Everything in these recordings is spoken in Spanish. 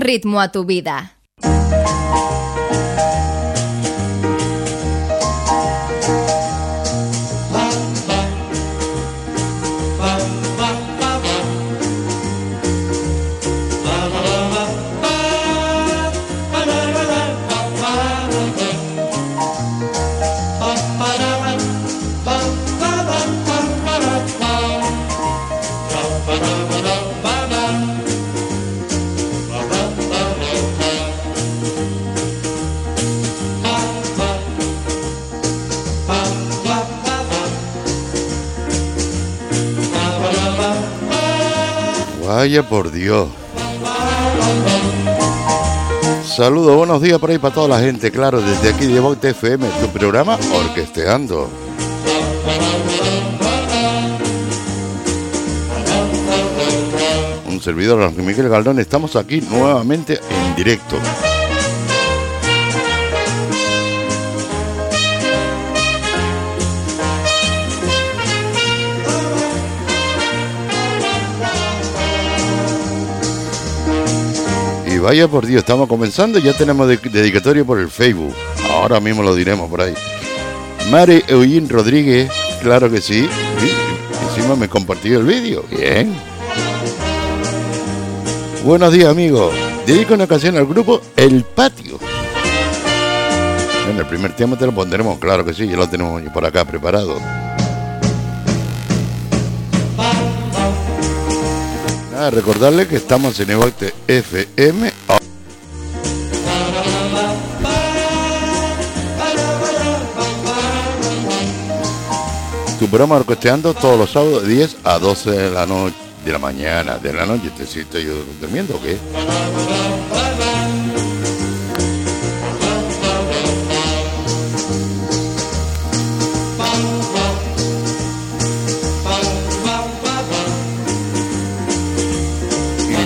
ritmo a tu vida. Vaya por Dios. Saludos, buenos días por ahí para toda la gente, claro, desde aquí de Vox FM, tu programa Orquesteando. Un servidor, Miguel Galdón, estamos aquí nuevamente en directo. Vaya por Dios, estamos comenzando, ya tenemos dedicatoria por el Facebook. Ahora mismo lo diremos por ahí. Mari Eugene Rodríguez, claro que sí. Encima me compartió el vídeo. Bien. Buenos días, amigos. Dedico una canción al grupo El Patio. En el primer tema te lo pondremos, claro que sí, ya lo tenemos por acá preparado. Recordarle que estamos en Evolte FM. Tu programa orquesteando todos los sábados de 10 a 12 de la noche, de la mañana, de la noche. ¿Te siento yo durmiendo o qué?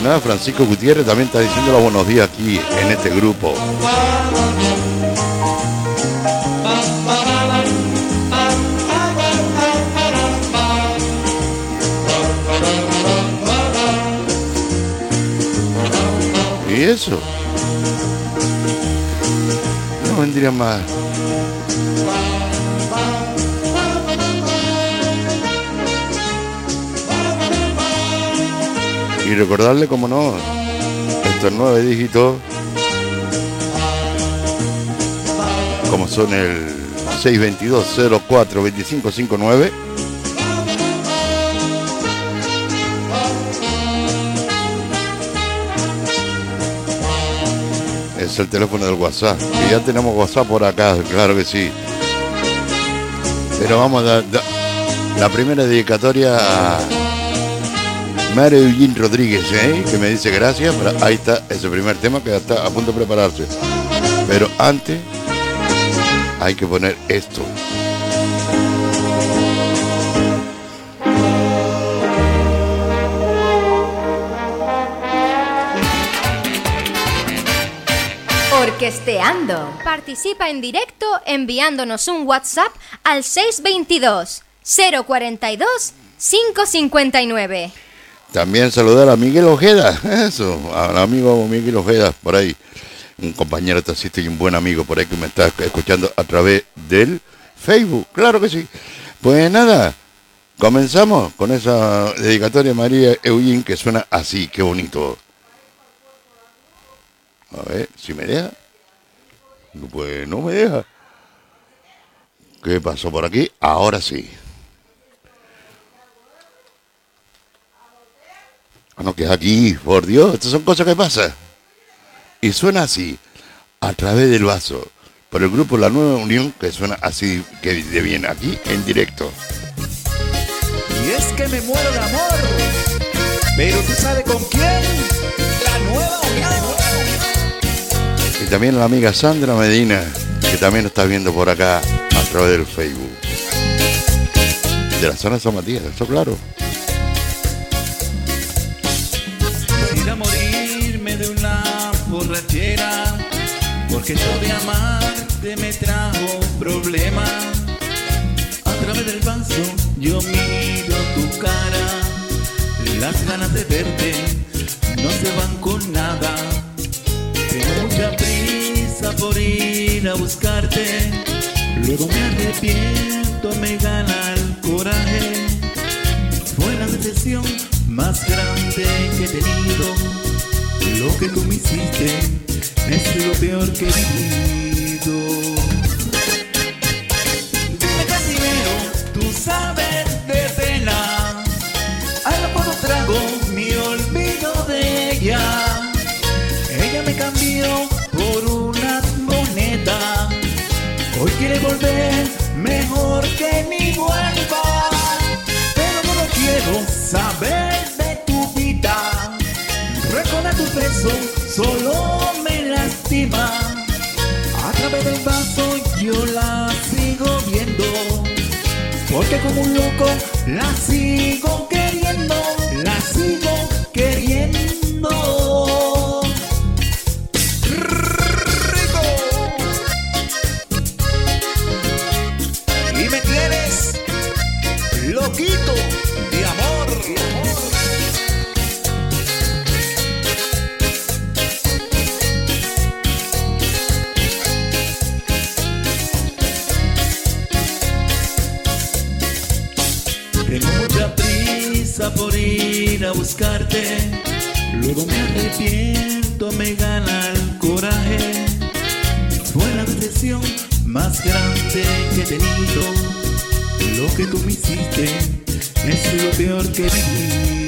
Francisco Gutiérrez también está diciendo los buenos días aquí en este grupo. ¿Y eso? No vendría más. Y recordarle, como no, estos nueve dígitos, como son el 622 04 2559 Es el teléfono del WhatsApp. Y ya tenemos WhatsApp por acá, claro que sí. Pero vamos a dar la primera dedicatoria a Eugene Rodríguez, ¿eh? que me dice gracias. ahí está ese primer tema que está a punto de prepararse. Pero antes hay que poner esto. Orquesteando. Participa en directo enviándonos un WhatsApp al 622 042 559. También saludar a Miguel Ojeda, eso, al amigo Miguel Ojeda, por ahí, un compañero taxista y un buen amigo por ahí que me está escuchando a través del Facebook, claro que sí. Pues nada, comenzamos con esa dedicatoria a María Eugene que suena así, qué bonito. A ver, si me deja. Pues no me deja. ¿Qué pasó por aquí? Ahora sí. Bueno, que aquí, por Dios, estas son cosas que pasan. Y suena así, a través del vaso, por el grupo La Nueva Unión, que suena así, que de bien, aquí en directo. Y es que me muero de amor, pero tú sabes con quién, La Nueva Unión. Y también la amiga Sandra Medina, que también está viendo por acá a través del Facebook. De la zona de San Matías, eso claro. Porque yo de amarte me trajo problemas. A través del vaso yo miro tu cara. Las ganas de verte no se van con nada. Tengo mucha prisa por ir a buscarte. Luego me arrepiento, me gana el coraje. Fue la decepción más grande que he tenido. Lo que tú me hiciste es lo peor que he vivido. Dime cantinero, tú sabes de pena. Algo por un trago, mi olvido de ella. Ella me cambió por unas monedas. Hoy quiere volver, mejor que ni vuelva. Pero no lo quiero saber de tu vida. Recordar tu beso solo me A través del vaso yo la sigo viendo. Porque como un loco la sigo queriendo, por ir a buscarte. Luego me arrepiento, me gana el coraje. Fue la decepción más grande que he tenido. Lo que tú me hiciste es lo peor que he vivido.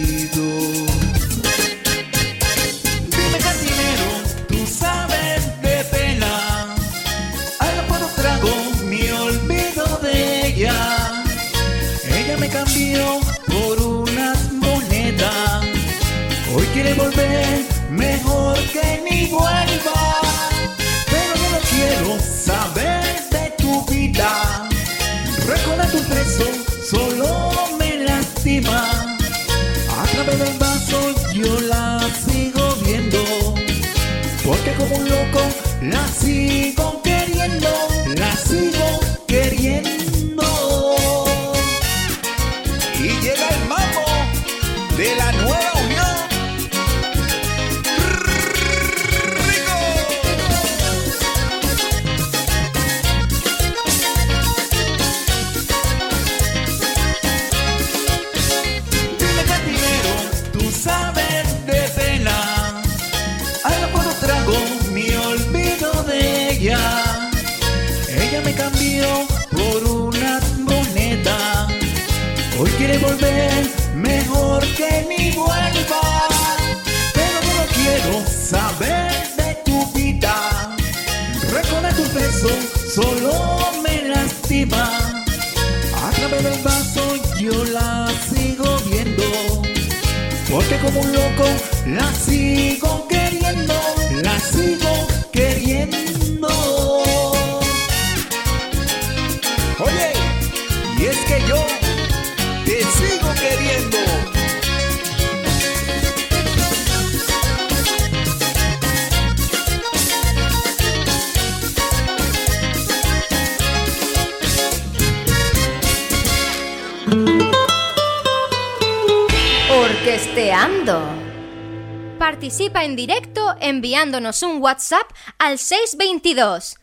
Enviándonos un WhatsApp al 622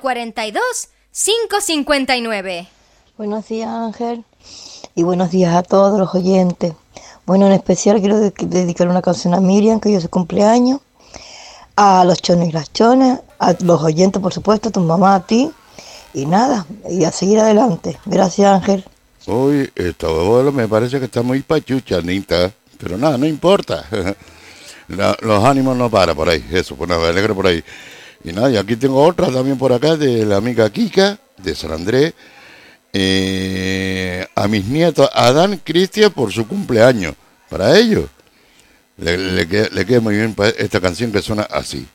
042 559. Buenos días Ángel y buenos días a todos los oyentes. Bueno, en especial quiero de- dedicar una canción a Miriam, que hoy es su cumpleaños, a los chones y las chonas, a los oyentes por supuesto, a tu mamá, a ti, y nada, y a seguir adelante. Gracias Ángel. Uy, esta abuelo me parece que está muy pachucha, Anita. Pero nada, no importa. Los ánimos no paran por ahí. Eso, pues nada, me alegro por ahí. Y nada, y aquí tengo otra también por acá de la amiga Kika, de San Andrés. Eh, a mis nietos, Adán Cristian, por su cumpleaños. Para ellos. Le, queda, le queda muy bien esta canción que suena así.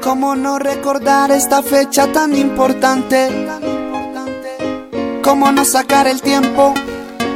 ¿Cómo no recordar esta fecha tan importante? ¿Cómo no sacar el tiempo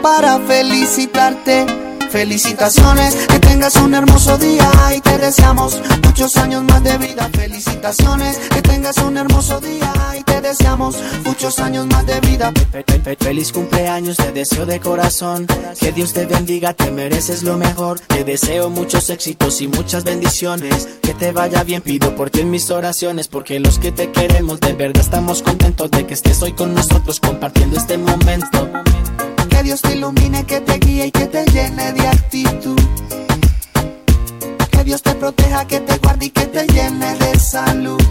para felicitarte? Felicitaciones, que tengas un hermoso día y te deseamos muchos años más de vida. Felicitaciones, que tengas un hermoso día y te deseamos muchos años más de vida. Fe- fe- fe- Feliz cumpleaños, te deseo de corazón. Que Dios te bendiga, te mereces lo mejor. Te deseo muchos éxitos y muchas bendiciones. Que te vaya bien, pido por ti en mis oraciones. Porque los que te queremos, de verdad estamos contentos de que estés hoy con nosotros compartiendo este momento. Que Dios te ilumine, que te guíe y que te llene de actitud. Que Dios te proteja, que te guarde y que te llene de salud.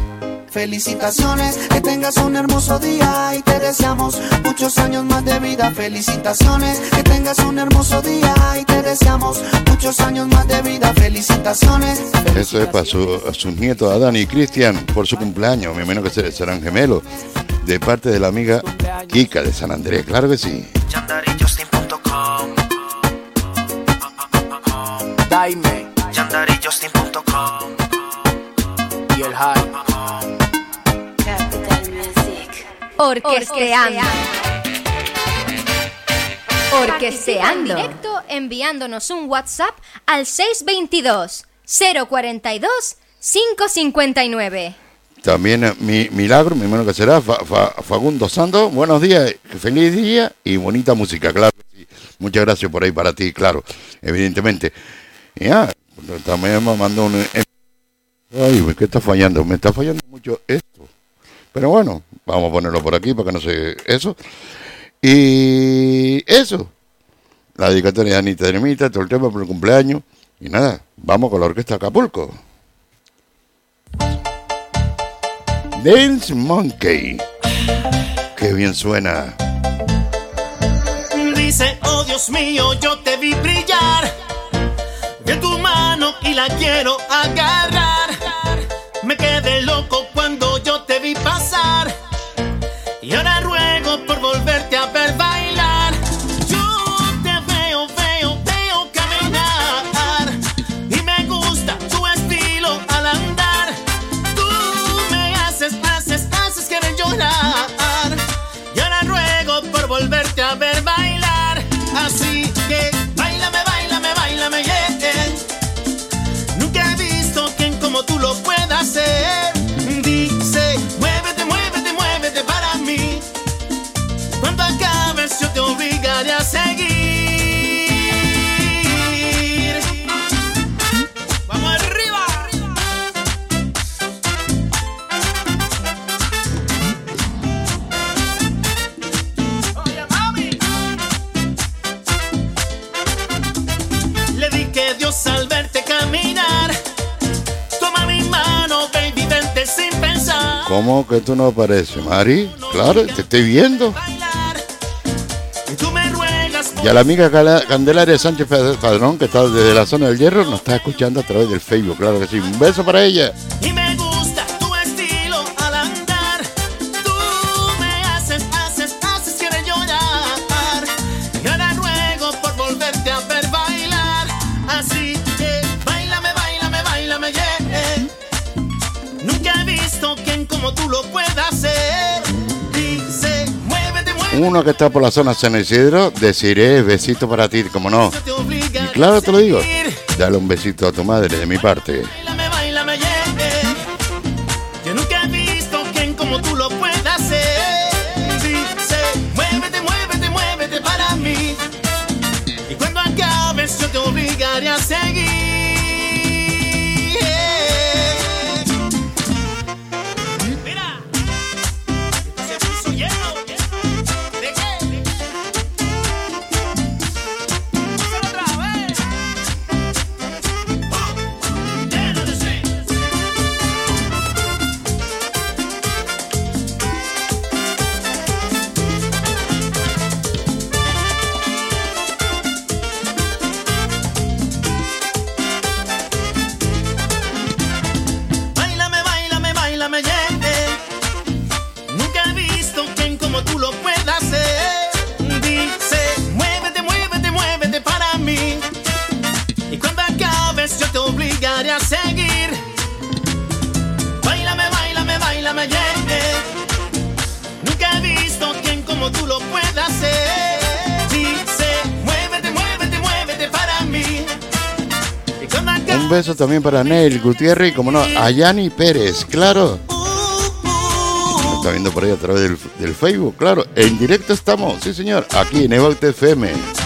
Felicitaciones, que tengas un hermoso día y te deseamos muchos años más de vida. Felicitaciones, que tengas un hermoso día y te deseamos muchos años más de vida. Felicitaciones. Eso es para su- a sus nietos Adán y Cristian por su cumpleaños. Me imagino que se- serán gemelos. De parte de la amiga Kika de San Andrés. Claro que sí. Daime y el hype Orquesteando. Orquesteando. En directo enviándonos un WhatsApp al 622 042 559. También eh, mi milagro, me imagino que será Fa- Fa- Fagundo Sando. Buenos días, feliz día y bonita música, claro. sí. Muchas gracias por ahí para ti, claro, evidentemente. Ya, también me mandó un... Ay, ¿qué está fallando? Me está fallando mucho esto. Pero bueno, vamos a ponerlo por aquí para que no se... Eso. Y eso. La dedicatoria de Anita Ermita, todo el tema por el cumpleaños. Y nada, vamos con la orquesta Acapulco. Dance Monkey. Qué bien suena. Dice, oh Dios mío, yo te vi brillar de tu mano y la quiero agarrar. Me quedé loco y ¿Cómo que tú no apareces, Mari? Claro, te estoy viendo. Y a la amiga Candelaria Sánchez Padrón, que está desde la zona del hierro, nos está escuchando a través del Facebook. Claro que sí. Un beso para ella. Uno que está por la zona San Isidro, deciré besito para ti, como no. Y claro, te lo digo. Dale un besito a tu madre de mi parte. Para Neil Gutiérrez como no, a Yani Pérez, claro. Está viendo por ahí a través del, del Facebook, claro. En directo estamos, sí señor, aquí en Evolte FM.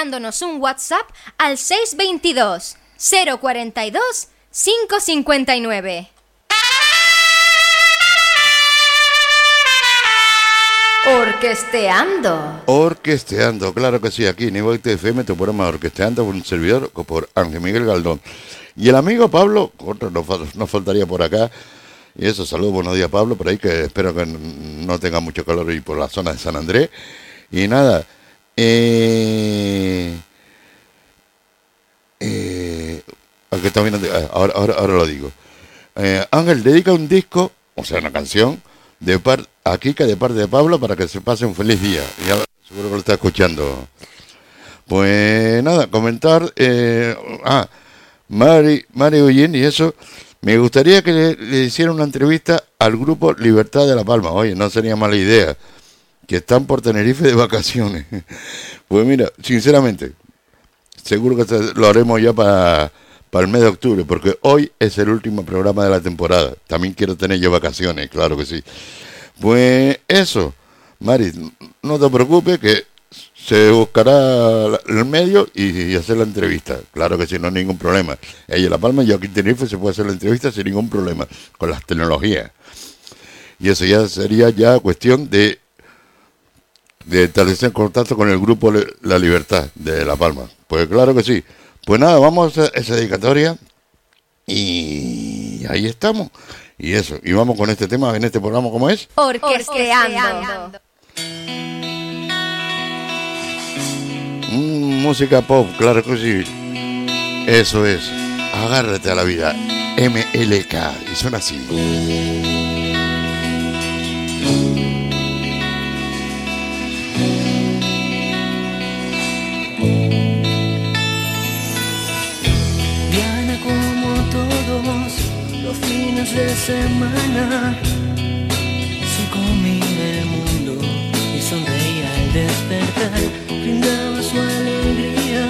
Enviándonos un WhatsApp al 622 042 559. Orquesteando. Orquesteando, claro que sí, aquí en Evolte FM, tu programa Orquesteando, un servidor por Ángel Miguel Galdón. Y el amigo Pablo, otro nos, fal- nos faltaría por acá. Y eso, saludos, buenos días Pablo, por ahí que espero que no tenga mucho calor y por la zona de San Andrés. Y nada, eh, eh, aquí ah, ahora, ahora, lo digo. Eh, Ángel dedica un disco, o sea, una canción, de par, a Kika de parte de Pablo para que se pase un feliz día. Y ahora seguro que lo está escuchando. Pues nada, comentar. eh, ah, Mari, Mari y eso. Me gustaría que le, le hiciera una entrevista al grupo Libertad de La Palma. Oye, no sería mala idea. Que están por Tenerife de vacaciones. Pues mira, sinceramente, seguro que lo haremos ya para, para el mes de octubre, porque hoy es el último programa de la temporada. También quiero tener yo vacaciones, claro que sí. Pues eso, Mari, no te preocupes que se buscará el medio y, hacer la entrevista. Claro que sí, no hay ningún problema. Ella La Palma y aquí en Tenerife se puede hacer la entrevista sin ningún problema, con las tecnologías. Y eso ya sería ya cuestión de de establecer contacto con el grupo La Libertad de La Palma. Pues claro que sí. Pues nada, vamos a esa dedicatoria y ahí estamos. Y eso, y vamos con este tema en este programa, ¿cómo es? Orquesteando. Mm, música pop, claro que sí. Eso es, agárrate a la vida. MLK, y suena así. De semana se comía el mundo y sonreía al despertar, brindaba su alegría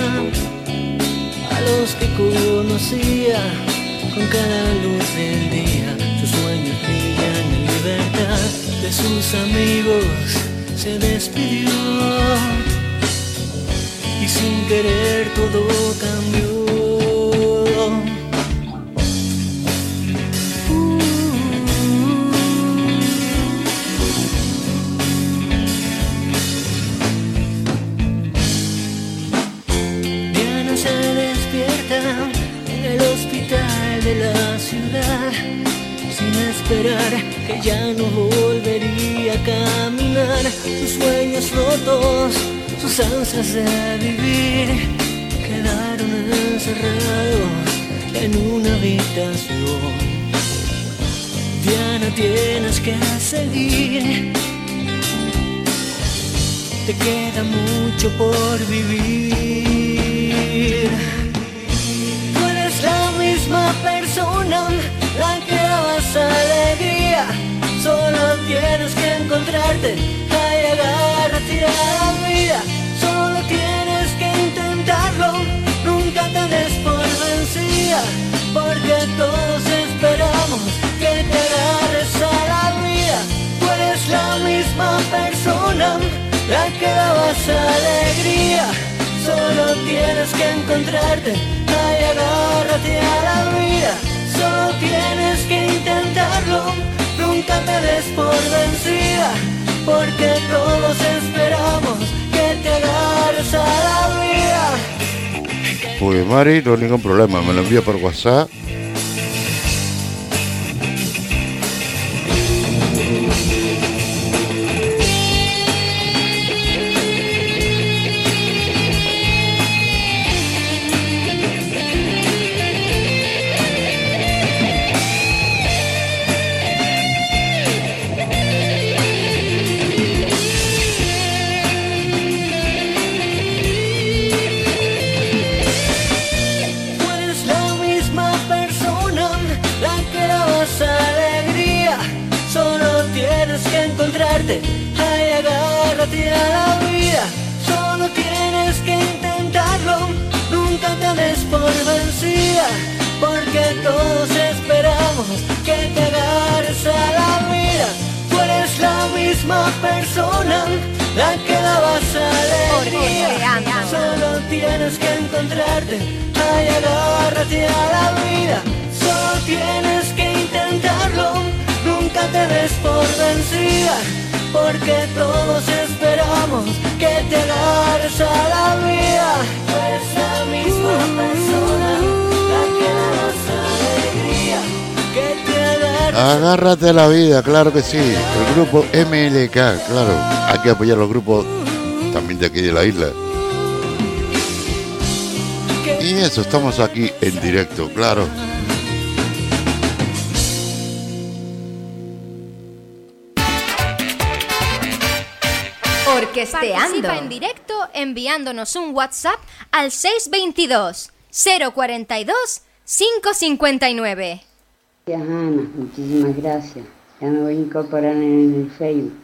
a los que conocía con cada luz del día. Sus sueños brillan en libertad, de sus amigos se despidió y sin querer todo cambió. Esperar que ya no volvería a caminar. Sus sueños rotos, sus ansias de vivir quedaron encerrados en una habitación. Diana, tienes que seguir. Te queda mucho por vivir. Tú eres la misma persona, la que dabas alegría. Solo tienes que encontrarte, ay, agárrate a la vida. Solo tienes que intentarlo, nunca te des por vencida. Porque todos esperamos que te agarres a la vida. Tú eres la misma persona, la que dabas alegría. Solo tienes que encontrarte, ay, agárrate a la vida. Solo tienes que intentarlo, nunca te des por vencida. Porque todos esperamos que te agarres a la vida. Pues Mari, no hay ningún problema, me lo envía por WhatsApp. La vida, claro que sí. El grupo MLK, claro. Hay que apoyar los grupos también de aquí de la isla. Y eso, estamos aquí en directo, claro. Orquesteando. Participa en directo enviándonos un WhatsApp al 622 042 559. Gracias, Ana. Muchísimas gracias. Ya me voy a incorporar en el Facebook.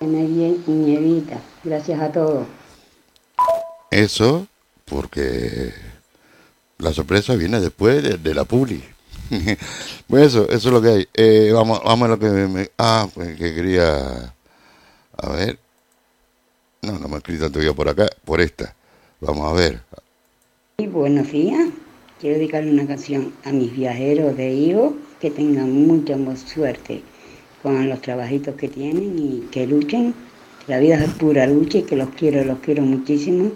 Energía. Gracias a todos. Eso, porque la sorpresa viene después de, de la publi. pues eso, eso es lo que hay. Eh, vamos, vamos a lo que me... Ah, pues que quería... A ver. No, no me he escrito todavía por acá, por esta. Vamos a ver. Y buenos días. Quiero dedicarle una canción a mis viajeros de hijos que tengan mucha mu- suerte con los trabajitos que tienen y que luchen. La vida es pura lucha y que los quiero, los quiero muchísimo.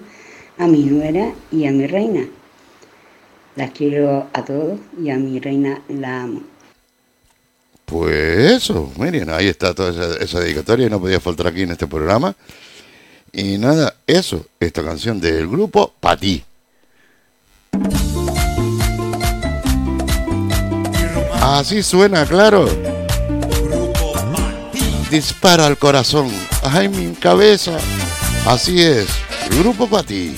A mi nuera y a mi reina. Las quiero a todos y a mi reina la amo. Pues eso, miren, ahí está toda esa, esa dedicatoria y no podía faltar aquí en este programa. Y nada, eso, esta canción del grupo Pati. Así suena, claro. Dispara al corazón. Ay, mi cabeza. Así es, grupo Pati.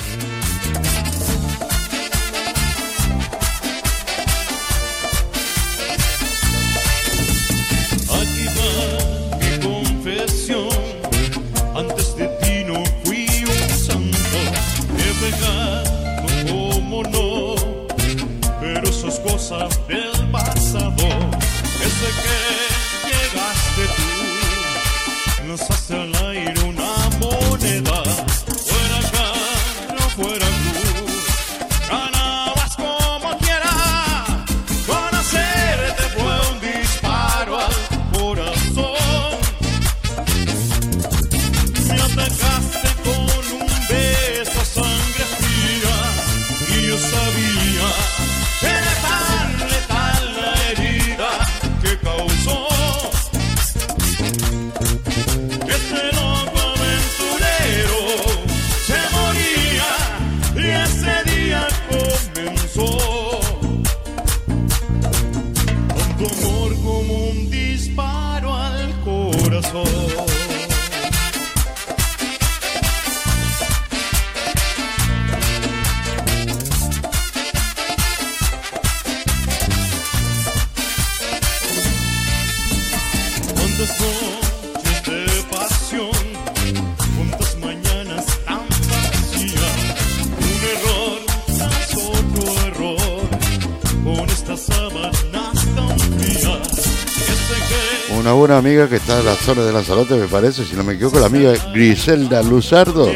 De Lanzarote, me parece, si no me equivoco, la amiga Griselda Luzardo.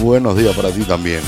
Buenos días para ti también.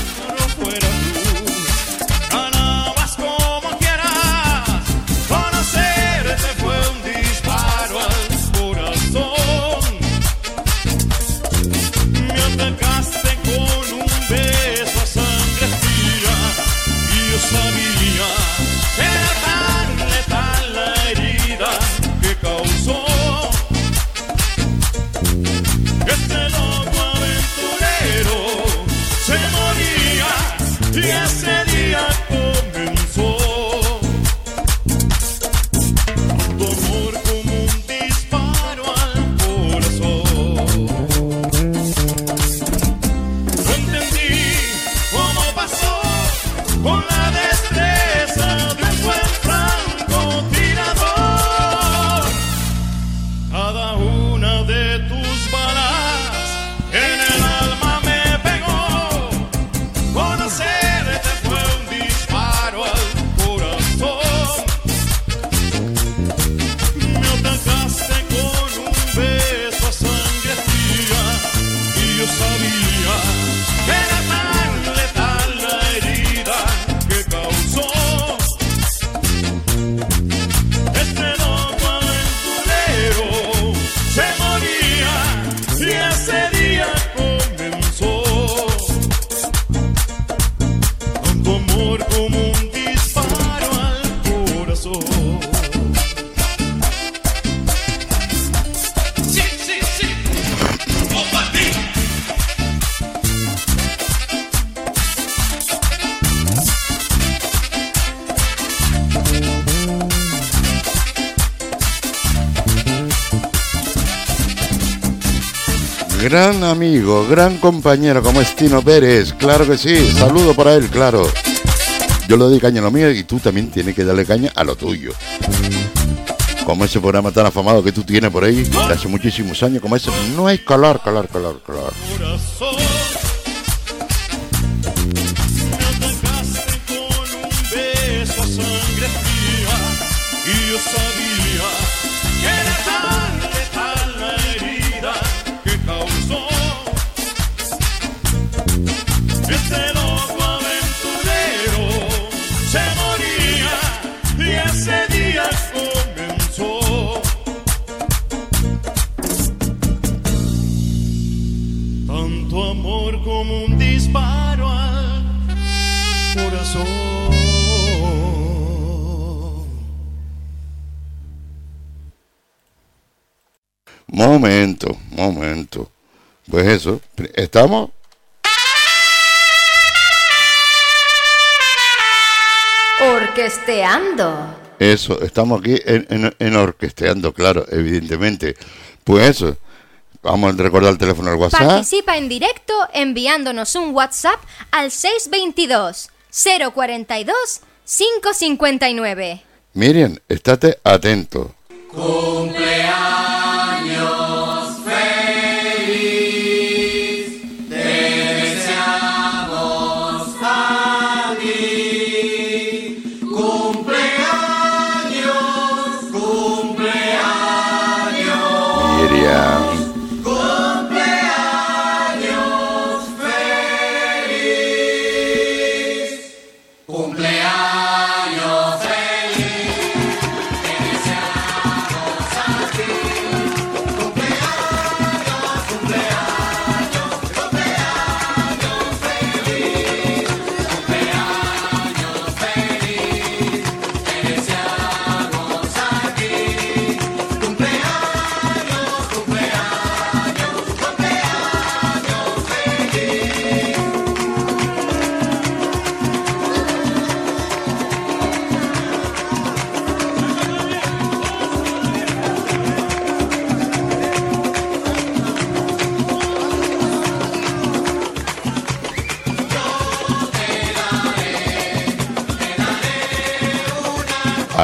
Gran compañero como es Tino Pérez, claro que sí, saludo para él, claro. Yo le doy caña a lo mío y tú también tienes que darle caña a lo tuyo. Como ese programa tan afamado que tú tienes por ahí, de hace muchísimos años, como ese, no hay fría y yo sabía Momento, momento. Pues eso, estamos. Orquesteando. Eso, estamos aquí en, en- en orquesteando, claro, evidentemente. Pues eso, vamos a recordar el teléfono del WhatsApp. Participa en directo enviándonos un WhatsApp al 622 042 559. Miriam, estate atento. Miriam.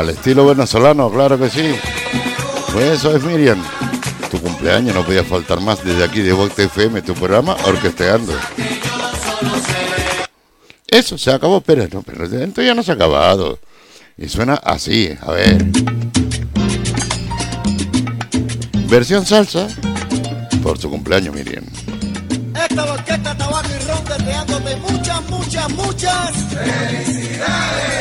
Al estilo venezolano, claro que sí. Pues eso es Miriam. Tu cumpleaños no podía faltar más desde aquí de Vox FM, tu programa Orquesteando. Eso, se acabó, pero no, pero esto ya no se ha acabado. Y suena así, a ver. Versión salsa por su cumpleaños, Miriam. Esta orquesta tabaco y ron deseándote muchas, muchas, muchas felicidades.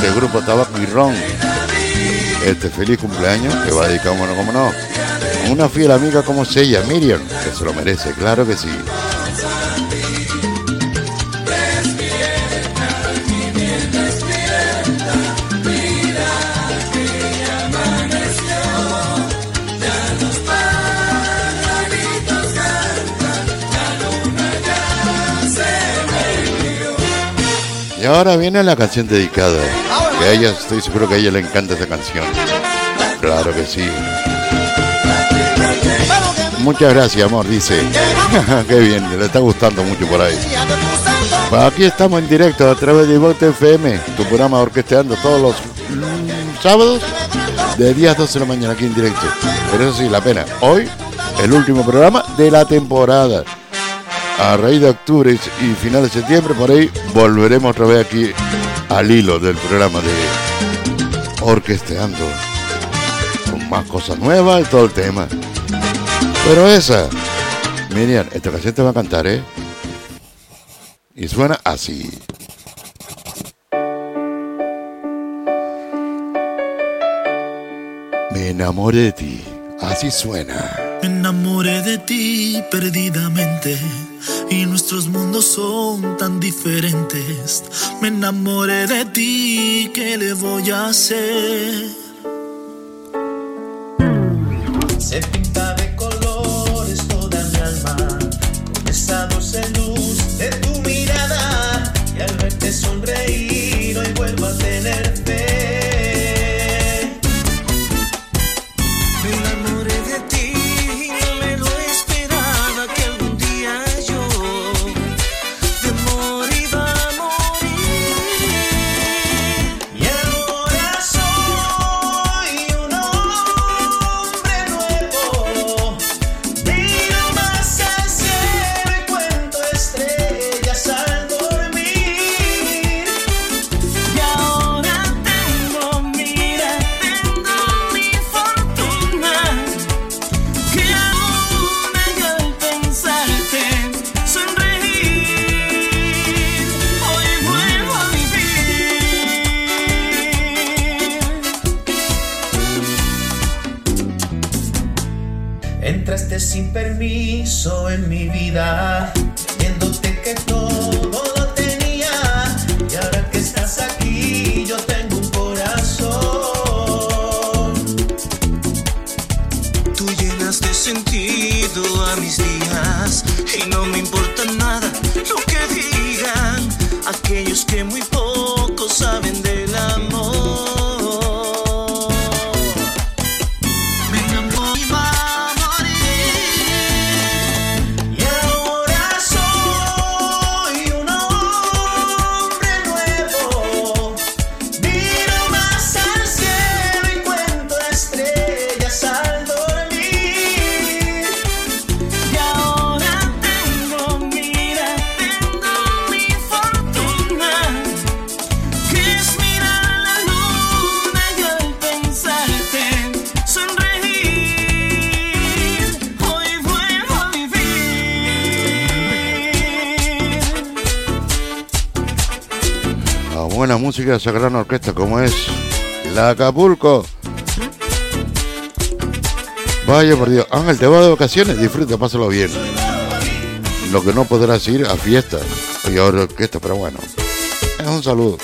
Este grupo Tabaco y Ron. Este feliz cumpleaños que va dedicado, bueno, como no, una fiel amiga como es ella, Miriam, que se lo merece, claro que sí. Ahora viene la canción dedicada. Que a ella, estoy seguro que a ella le encanta esa canción. Claro que sí. Muchas gracias, amor, dice. Qué bien, le está gustando mucho por ahí. Aquí estamos en directo a través de Vote FM, tu programa orquesteando todos los sábados de 10 a 12 de la mañana aquí en directo. Pero eso sí, la pena. Hoy, el último programa de la temporada. A raíz de octubre y final de septiembre, por ahí volveremos otra vez aquí al hilo del programa de orquesteando. Con más cosas nuevas y todo el tema. Pero esa, Miriam, esta canción te va a cantar, ¿eh? Y suena así. Me enamoré de ti. Así suena. Me enamoré de ti perdidamente y nuestros mundos son tan diferentes. Me enamoré de ti, ¿qué le voy a hacer? Entraste sin permiso en mi vida, viéndote que todo lo tenía. Y ahora que estás aquí, yo tengo un corazón. Tú llenas de sentido a mis días y no me importa nada lo que digan aquellos que muy música de esa gran orquesta como es la Acapulco. Vaya por Dios. Ángel, te vas de vacaciones, disfruta, pásalo bien. Lo que no podrás ir a fiestas. Y ahora orquesta, pero bueno. Es un saludo.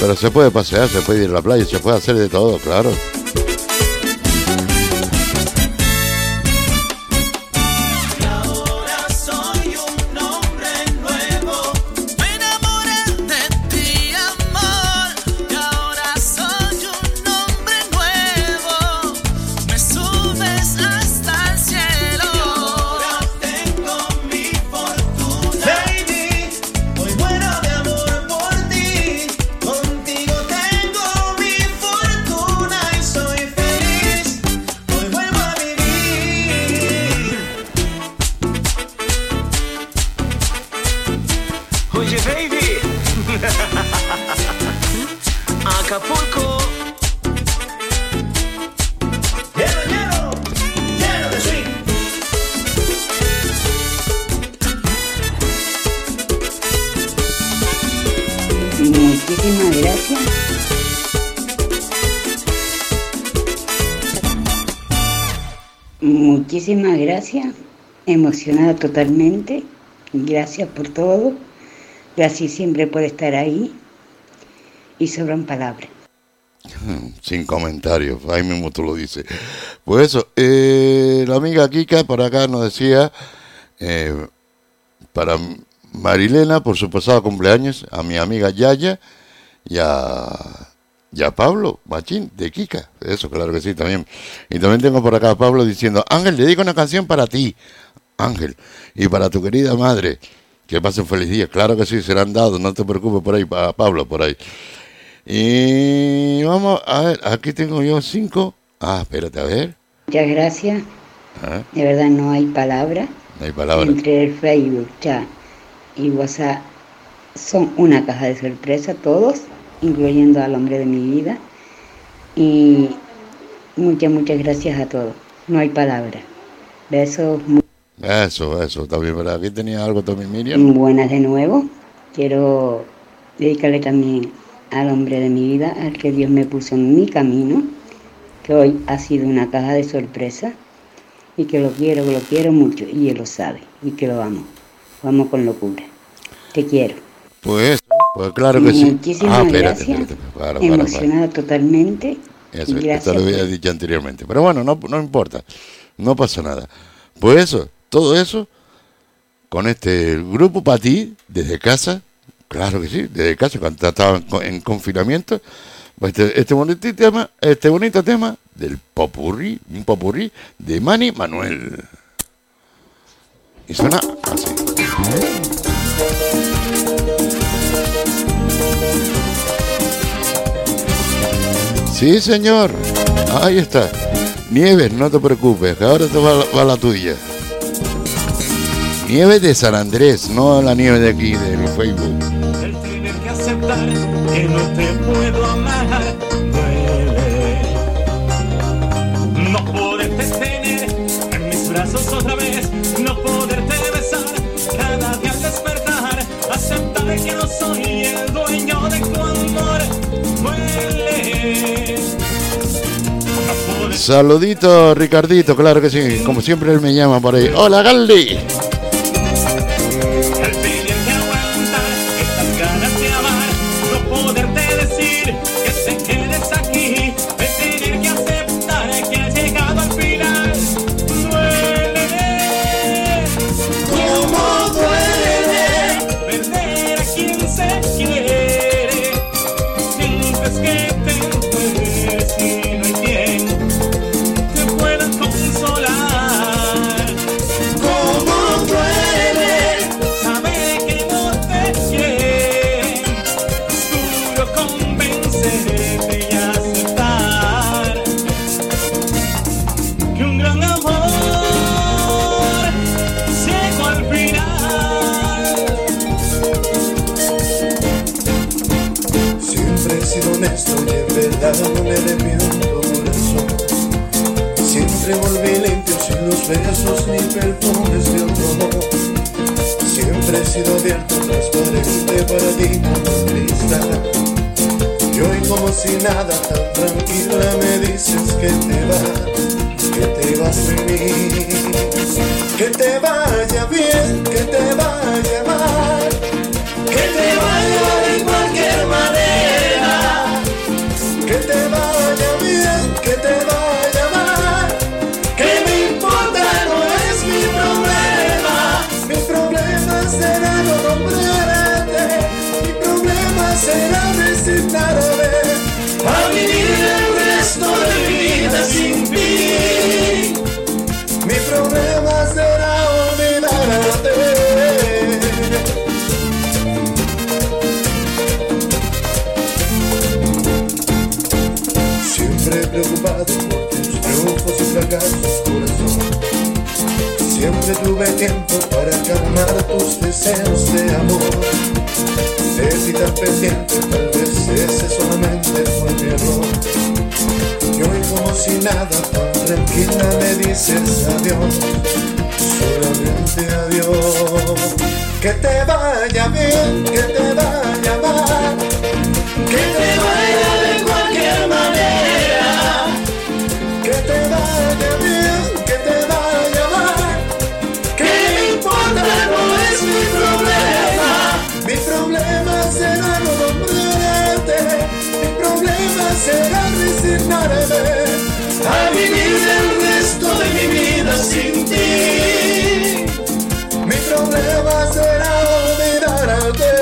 Pero se puede pasear, se puede ir a la playa, se puede hacer de todo, claro. Totalmente. Gracias por todo. Gracias siempre por estar ahí. Y sobran palabras. Sin comentarios, ahí mismo tú lo dices. Pues eso, eh, la amiga Kika por acá nos decía, eh, para Marilena por su pasado cumpleaños, a mi amiga Yaya y a, y Pablo Machín de Kika. Eso, claro que sí, también. Y también tengo por acá a Pablo diciendo, Ángel, dedico una canción para ti, Ángel, y para tu querida madre. Que pasen feliz día. Claro que sí, serán dados, no te preocupes por ahí, para Pablo, por ahí. Y vamos a ver, aquí tengo yo cinco. Ah, espérate, a ver. Muchas gracias. Ah, De verdad no hay palabra. no hay palabra. Entre el Facebook, chat y WhatsApp son una caja de sorpresa todos, incluyendo al hombre de mi vida. Y muchas, muchas gracias a todos. No hay palabra. Besos Eso, eso, también, ¿verdad? Aquí tenía algo también, Miriam. buenas de nuevo. Quiero dedicarle también al hombre de mi vida, al que Dios me puso en mi camino, que hoy ha sido una caja de sorpresa y que lo quiero, que lo quiero mucho y él lo sabe y que lo amo. Lo amo con locura. Te quiero. Pues, pues claro que sí. Muchísimas Ah, espérate, gracias. espérate. Para, para, para. Emocionada totalmente. Eso, y esto lo gracias. había dicho anteriormente. Pero bueno, no, no importa. No pasa nada. Pues eso, todo eso, con este grupo para ti, desde casa, claro que sí, desde casa, cuando estaba en, co- en confinamiento, pues este, este bonito tema, este bonito tema del popurrí, un popurrí de Manny Manuel. Y suena así. Sí, señor. Ahí está. Nieves, no te preocupes, que ahora te va, va la tuya. Nieve de San Andrés, no la nieve de aquí, del Facebook. El tener que aceptar que no te puedo amar duele. No poderte tener en mis brazos otra vez, no poderte besar cada día al despertar, aceptar que no soy el dueño de tu amor duele. Saludito, Ricardito, claro que sí. Como siempre él me llama por ahí. Hola, Galdi. Besos ni perfumes de otro. Siempre he sido abierto, transparente para ti como cristal. Y hoy como si nada, tan tranquila me dices que te vas, que te vas de mí. Que te vaya bien, que te vaya mal, que te vaya tus triunfos y fracasos, corazón. Siempre tuve tiempo para calmar tus deseos de amor. Tan pendiente, tal vez ese solamente fue mi error. Y hoy como si nada, tan tranquila me dices adiós. Solamente adiós. Que te vaya bien, que te vaya mal. Que te será resignarme a vivir el resto de mi vida sin ti. Mi problema será olvidarte.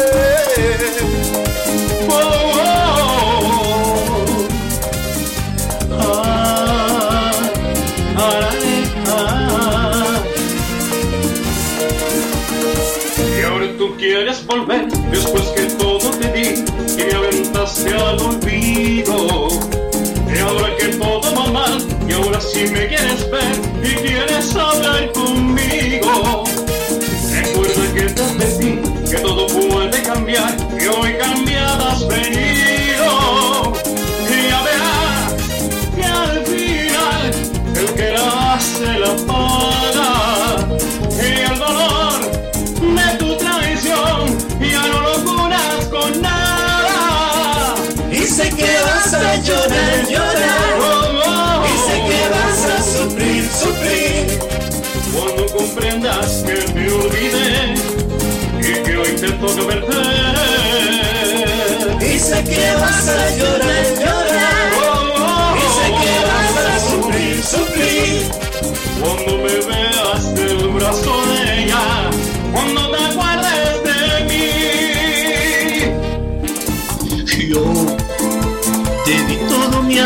Oh, oh, oh. Ah, ah, ah. Y ahora tú quieres volver después que todo te di y me aventaste al olvido y ahora que todo va mal y ahora sí me quieres ver y quieres hablar conmigo. Recuerda que te advertí que todo puede cambiar y hoy cambiada has venido. Y ya verás que al final el que hace la paga Sé que vas a llorar, llorar. Sé que vas a sufrir, sufrir. Cuando comprendas que te olvidé y que hoy te toca verte. Sé que vas a llorar, llorar.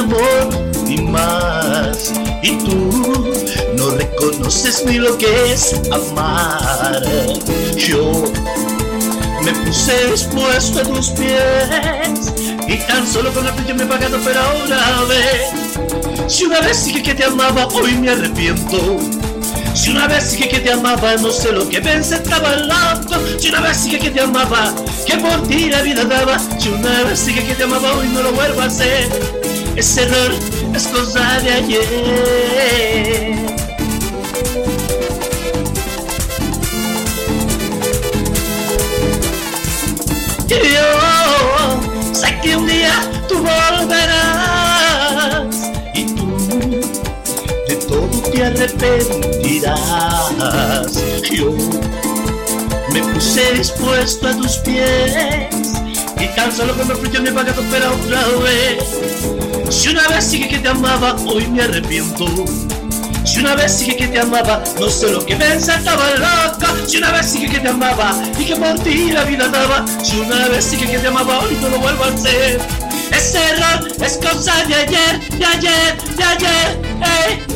Amor y más. Y tú no reconoces ni lo que es amar. Yo me puse expuesto a tus pies y tan solo con la yo me he pagado, pero ahora ve. Si una vez dije que te amaba, hoy me arrepiento. Si una vez dije que te amaba, no sé lo que pensé, estaba loco. Si una vez dije que te amaba, que por ti la vida daba. Si una vez dije que te amaba, hoy no lo vuelvo a hacer. Ese error es cosa de ayer. Yo sé que un día tú volverás y tú de todo te arrepentirás. Yo me puse dispuesto a tus pies y tan solo fui yo me pagado pero otra vez. Si una vez dije que te amaba, hoy me arrepiento. Si una vez dije que te amaba, no sé lo que pensé, estaba loca. Si una vez dije que te amaba y que por ti la vida daba. Si una vez dije que te amaba, hoy no lo vuelvo a hacer. Ese error es cosa de ayer, de ayer, de ayer. ey.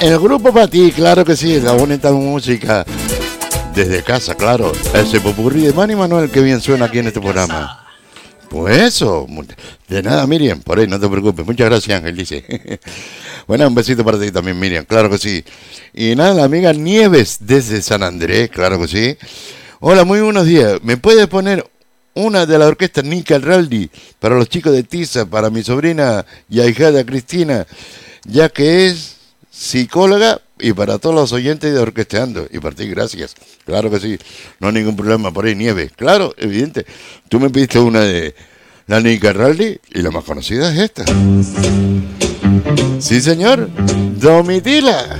El grupo para ti, claro que sí, la bonita música. Desde casa, claro. Ese popurrí de Manny Manuel que bien suena aquí en este programa. Pues eso, de nada Miriam, por ahí no te preocupes. Muchas gracias Ángel, dice. bueno, un besito para ti también Miriam, claro que sí. Y nada, la amiga Nieves desde San Andrés, claro que sí. Hola, muy buenos días. ¿Me puedes poner una de la orquesta Nica Raldi para los chicos de Tiza, para mi sobrina y ahijada Cristina, ya que es psicóloga y para todos los oyentes de Orquesteando. Y para ti, gracias. Claro que sí, no hay ningún problema por ahí, Nieve. Claro, evidente. Tú me pediste una de la Nica Raldi y la más conocida es esta. Sí, señor, Domitila.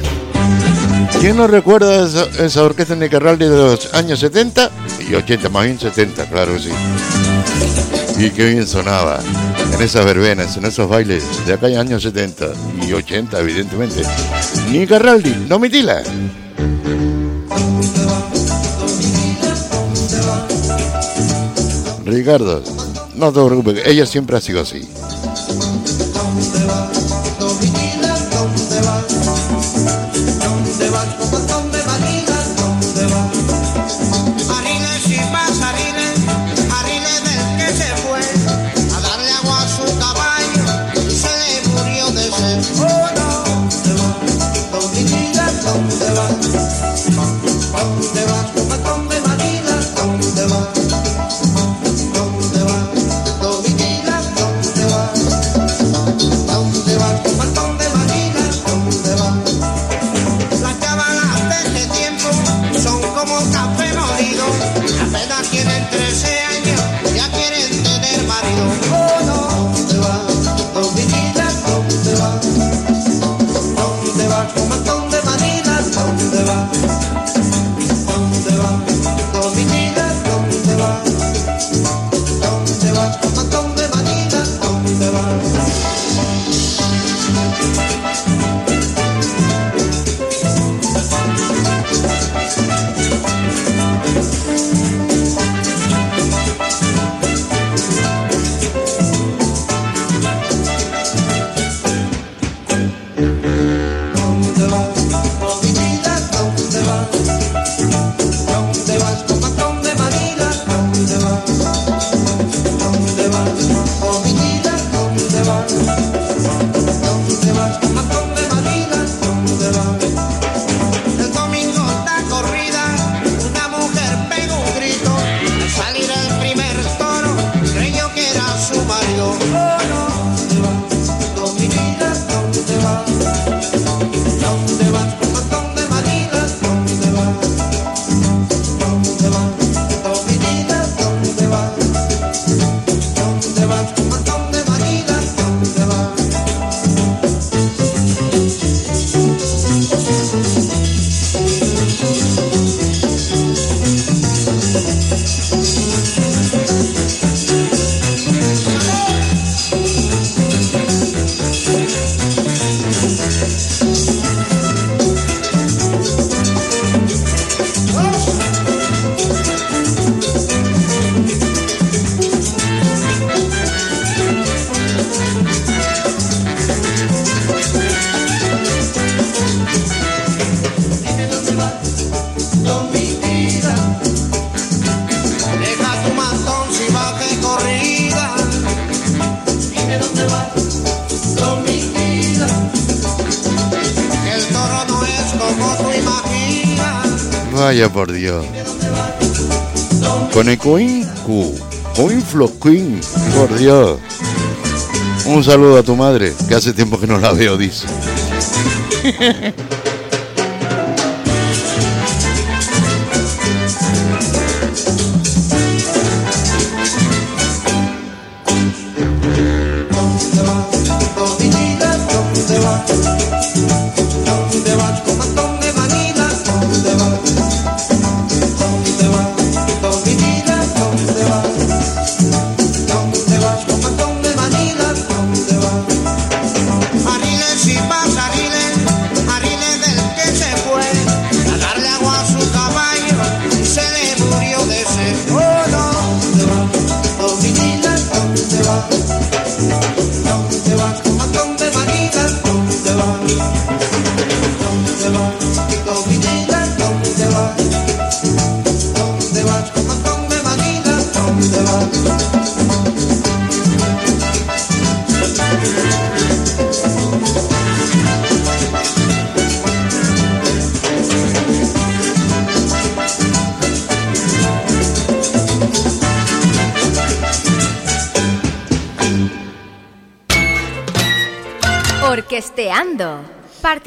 ¿Quién no recuerda esa, esa orquesta Nica Raldi de los años 70 y 80, más bien 70, claro que sí? Y qué bien sonaba en esas verbenas, en esos bailes de acá en años 70 y 80, evidentemente. Nica Raldi, Domitila. Ricardo, no te preocupes, ella siempre ha sido así. Con el Queen Q. Queen Flo Queen. Por Dios. Un saludo a tu madre, que hace tiempo que no la veo, dice.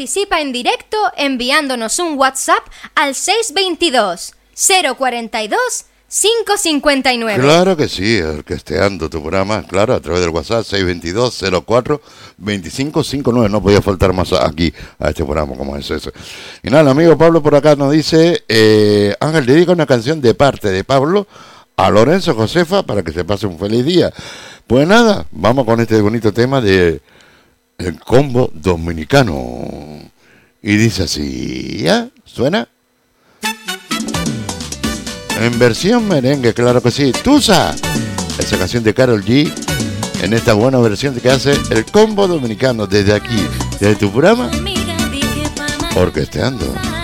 Participa en directo enviándonos un WhatsApp al 622 042 559. Claro que sí, orquesteando tu programa, claro, a través del WhatsApp 622-04-2559. No podía faltar más aquí a este programa como es ese. Y nada, el amigo Pablo por acá nos dice, eh, Ángel, dedica una canción de parte de Pablo a Lorenzo Josefa para que se pase un feliz día. Pues nada, vamos con este bonito tema de el combo dominicano. Y dice así, ¿ya? ¿Suena? En versión merengue, claro que sí. Tusa, esa canción de Carol G. En esta buena versión que hace el combo dominicano desde aquí, desde tu programa, orquesteando.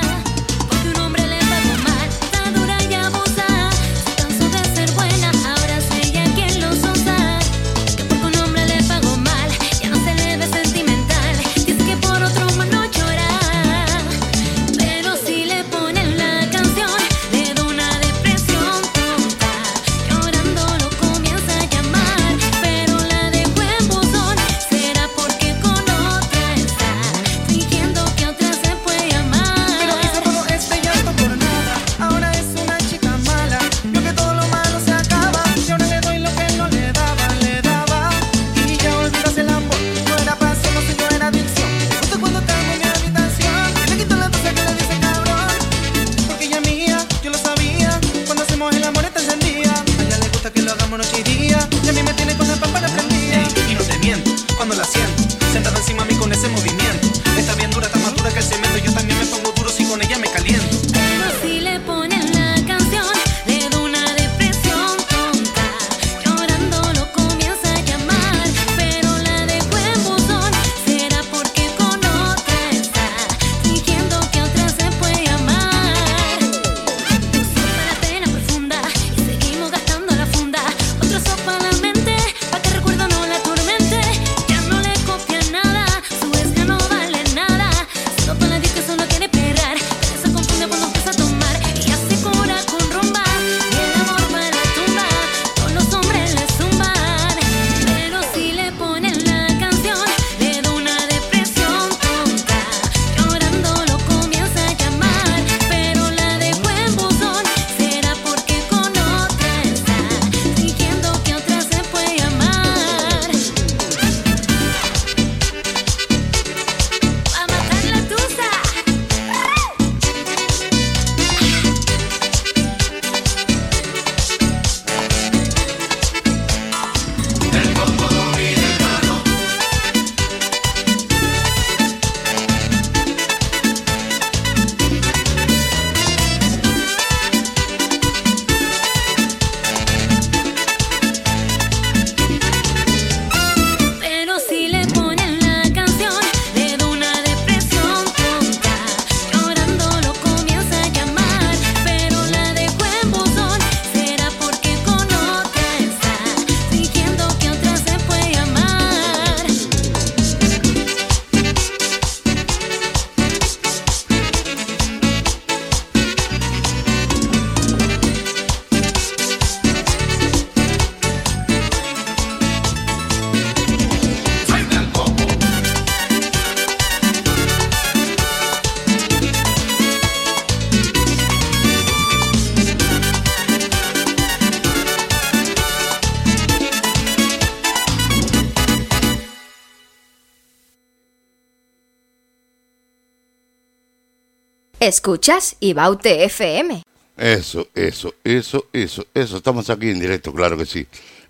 Escuchas Ibaute FM. Eso, eso, eso, eso, eso. Estamos aquí en directo, claro que sí.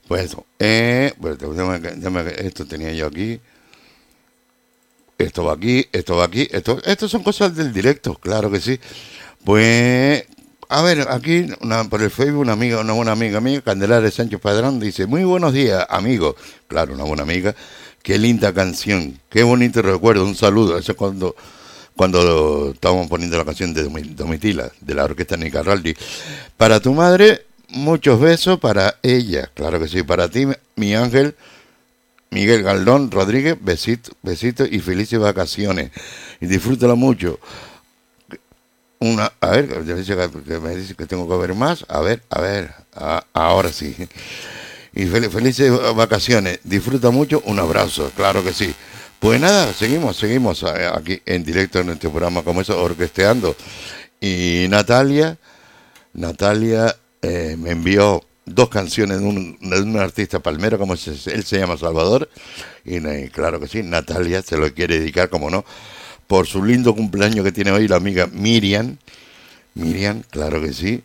Pues eso. Eh, pues, déjame déjame esto tenía yo aquí. Esto va aquí, esto va aquí. Esto, esto son cosas del directo, claro que sí. Pues, a ver, aquí por el Facebook una amiga, una buena amiga mía, Candelaria Sánchez Padrón, dice, muy buenos días, amigo. Claro, una buena amiga. Qué linda canción, qué bonito recuerdo, un saludo. Eso es cuando, cuando estábamos poniendo la canción de Domi- Domitila, de la orquesta Nicarraldi. Para tu madre, muchos besos para ella, claro que sí. Para ti, mi ángel, Miguel Galdón Rodríguez, besito, besito y felices vacaciones. Y disfrútala mucho. Una, a ver, que me dice que- tengo que ver más. A ver, a ver, ahora sí. Y fel- felices vacaciones. Disfruta mucho. Un abrazo, claro que sí. Pues nada, seguimos, seguimos eh, aquí en directo en este programa como eso, orquesteando. Y Natalia, Natalia eh, me envió dos canciones de un, artista palmero, como se- él se llama Salvador. Y claro que sí, Natalia se lo quiere dedicar, como no, por su lindo cumpleaños que tiene hoy la amiga Miriam. Miriam, claro que sí.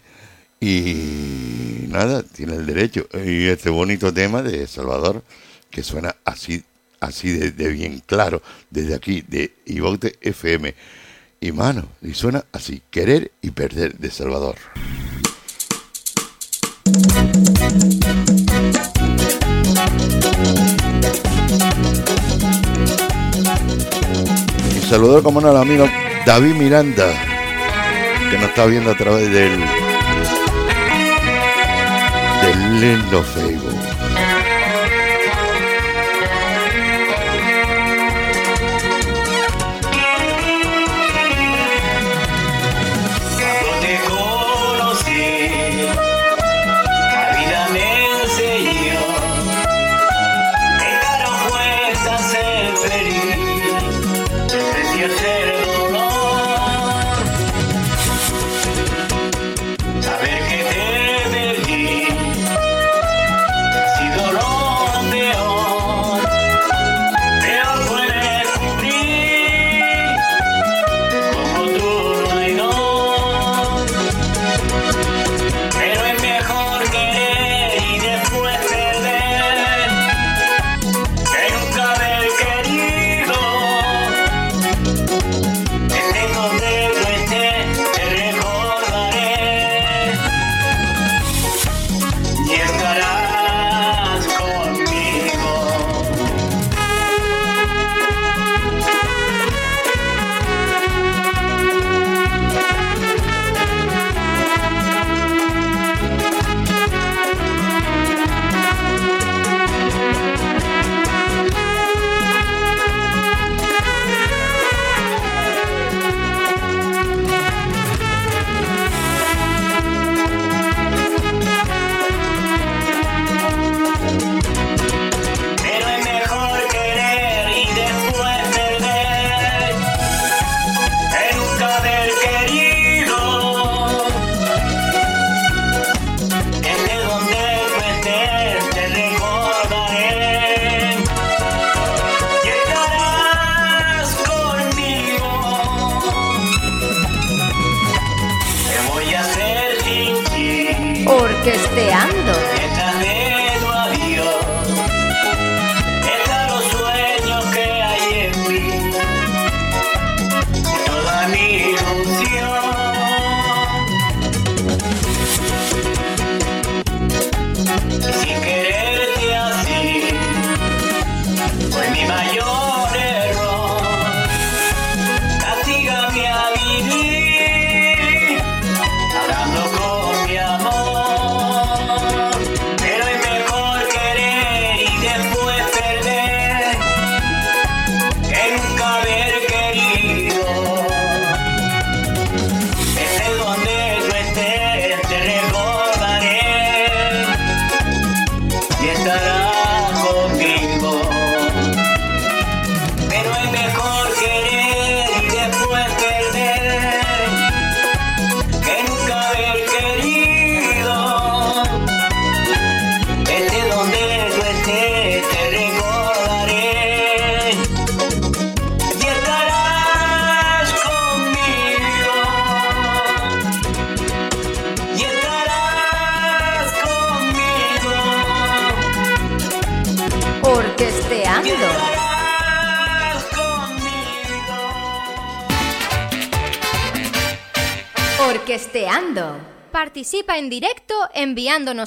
Y nada, tiene el derecho. Y este bonito tema de Salvador, que suena así, así de, bien claro, desde aquí, de Ibote FM. Y mano, y suena así, querer y perder de Salvador. Y saludar como no al amigo David Miranda, que nos está viendo a través del, del lindo Facebook.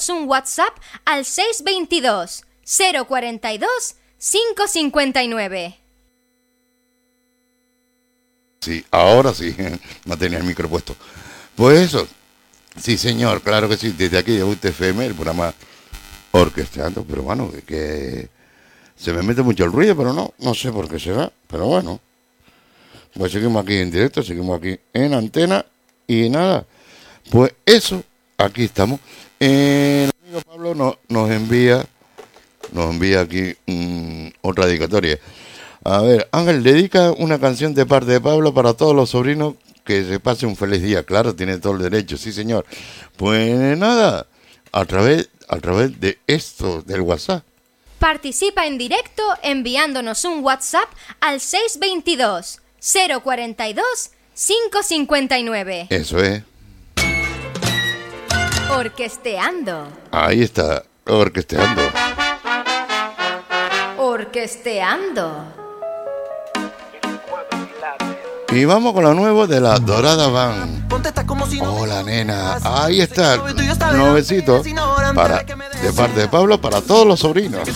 Un WhatsApp al 622 042 559. Sí, ahora sí, no tenía el micro puesto. Pues eso, sí señor, claro que sí, desde aquí de UTFM, el programa orquestando, pero bueno, que se me mete mucho el ruido, pero no, no sé por qué será, pero bueno. Pues seguimos aquí en directo, seguimos aquí en antena y nada, pues eso, aquí estamos. Eh, el amigo Pablo no- nos envía, nos envía aquí mm, otra dedicatoria. A ver, Ángel, dedica una canción de parte de Pablo para todos los sobrinos que se pase un feliz día. Claro, tiene todo el derecho, sí señor. Pues nada, a través, a través de esto, del WhatsApp. Participa en directo enviándonos un WhatsApp al 622 042 559. Eso es. Orquesteando. Ahí está, orquesteando. Orquesteando. Y vamos con lo nuevo de la Dorada Van. Hola, nena. Ahí está, nuevecito. Para, de parte de Pablo, para todos los sobrinos.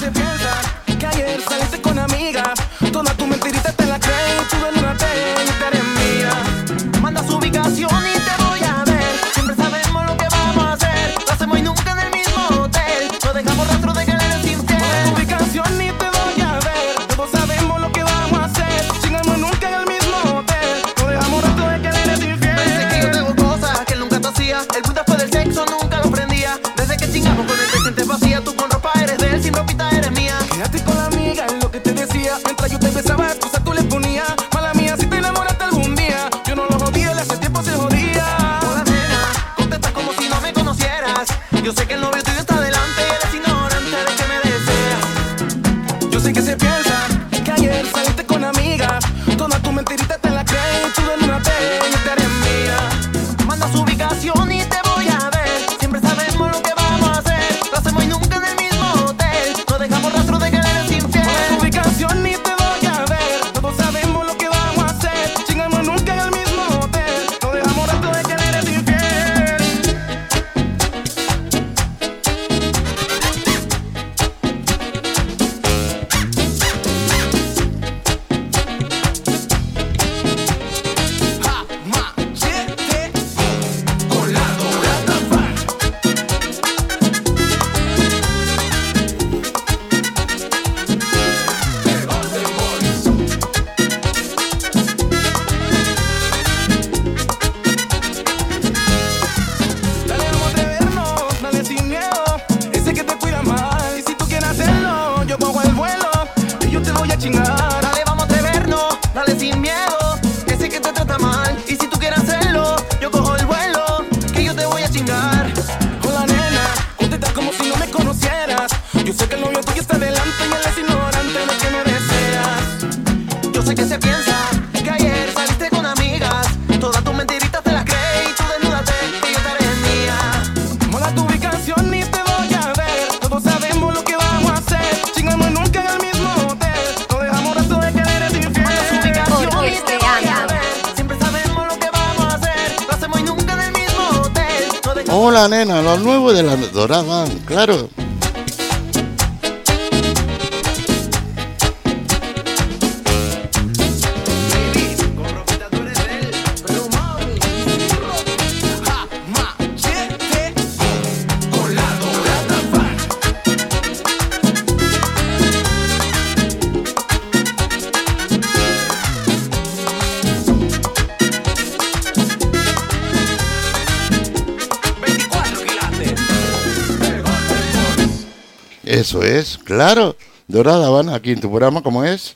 Eso es, claro. Dorada Van, aquí en tu programa, ¿cómo es?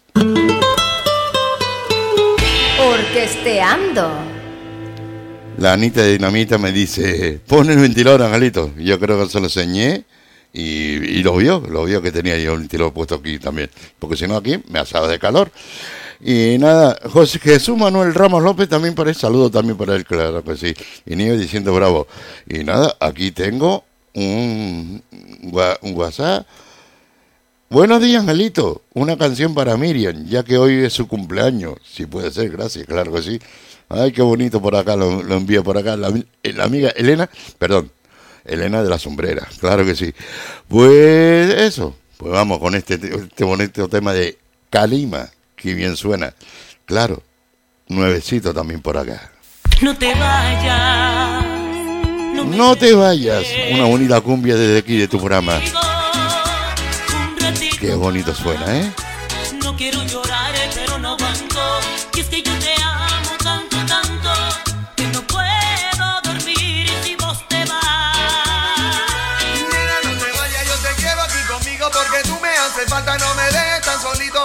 Orquesteando. La Anita de Dinamita me dice, pon el ventilador, Angelito. Yo creo que se lo enseñé y, y lo vio, lo vio que tenía yo el ventilador puesto aquí también. Porque si no aquí me asaba de calor. Y nada, José Jesús Manuel Ramos López también por él, saludo también para él, claro que sí. Y Niño diciendo bravo. Y nada, aquí tengo un, un WhatsApp. Buenos días, Angelito. Una canción para Miriam, ya que hoy es su cumpleaños. Si puede ser, gracias, claro que sí. Ay, qué bonito por acá, lo, lo envía por acá. La, la amiga Elena, perdón, Elena de la Sombrera, claro que sí. Pues eso, pues vamos con este, este bonito tema de Calima, que bien suena. Claro, nuevecito también por acá. No te vayas. No te vayas, una bonita cumbia desde aquí de tu programa. Qué bonito suena, ¿eh? No quiero llorar, eh, pero no aguanto. Y es que yo te amo tanto, tanto, que no puedo dormir si vos te vas. Nena, no te vayas, yo te quiero aquí conmigo porque tú me haces falta, no me dejes tan solito.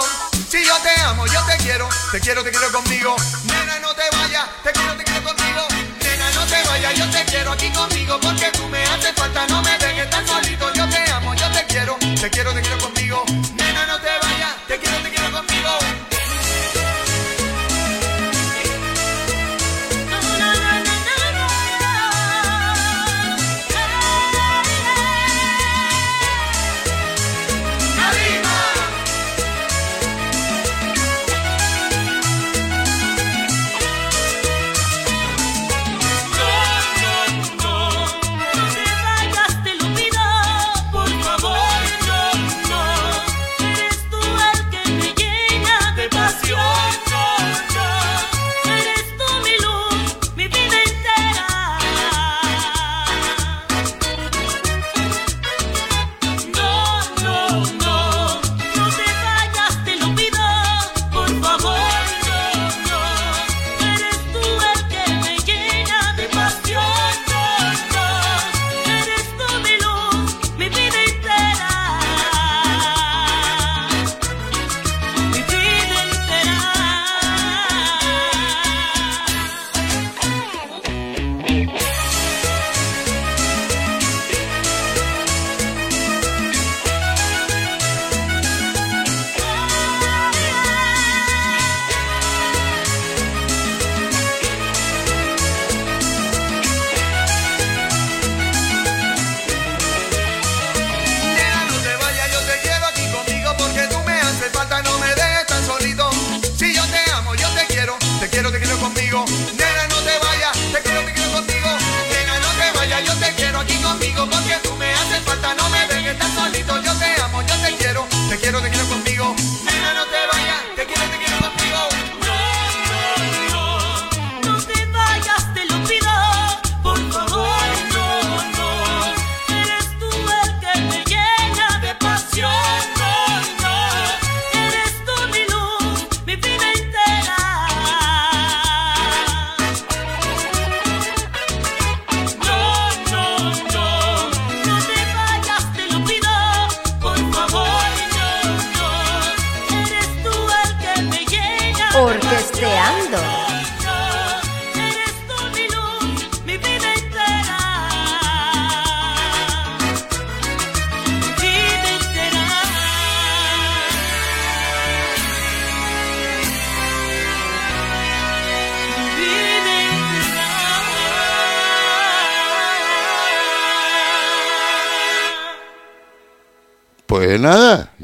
Si yo te amo, yo te quiero, te quiero, te quiero conmigo. Nena, no te vayas, te quiero, te quiero yo te quiero aquí conmigo porque tú me haces falta, no me dejes tan solito. Yo te amo, yo te quiero, te quiero, te quiero conmigo.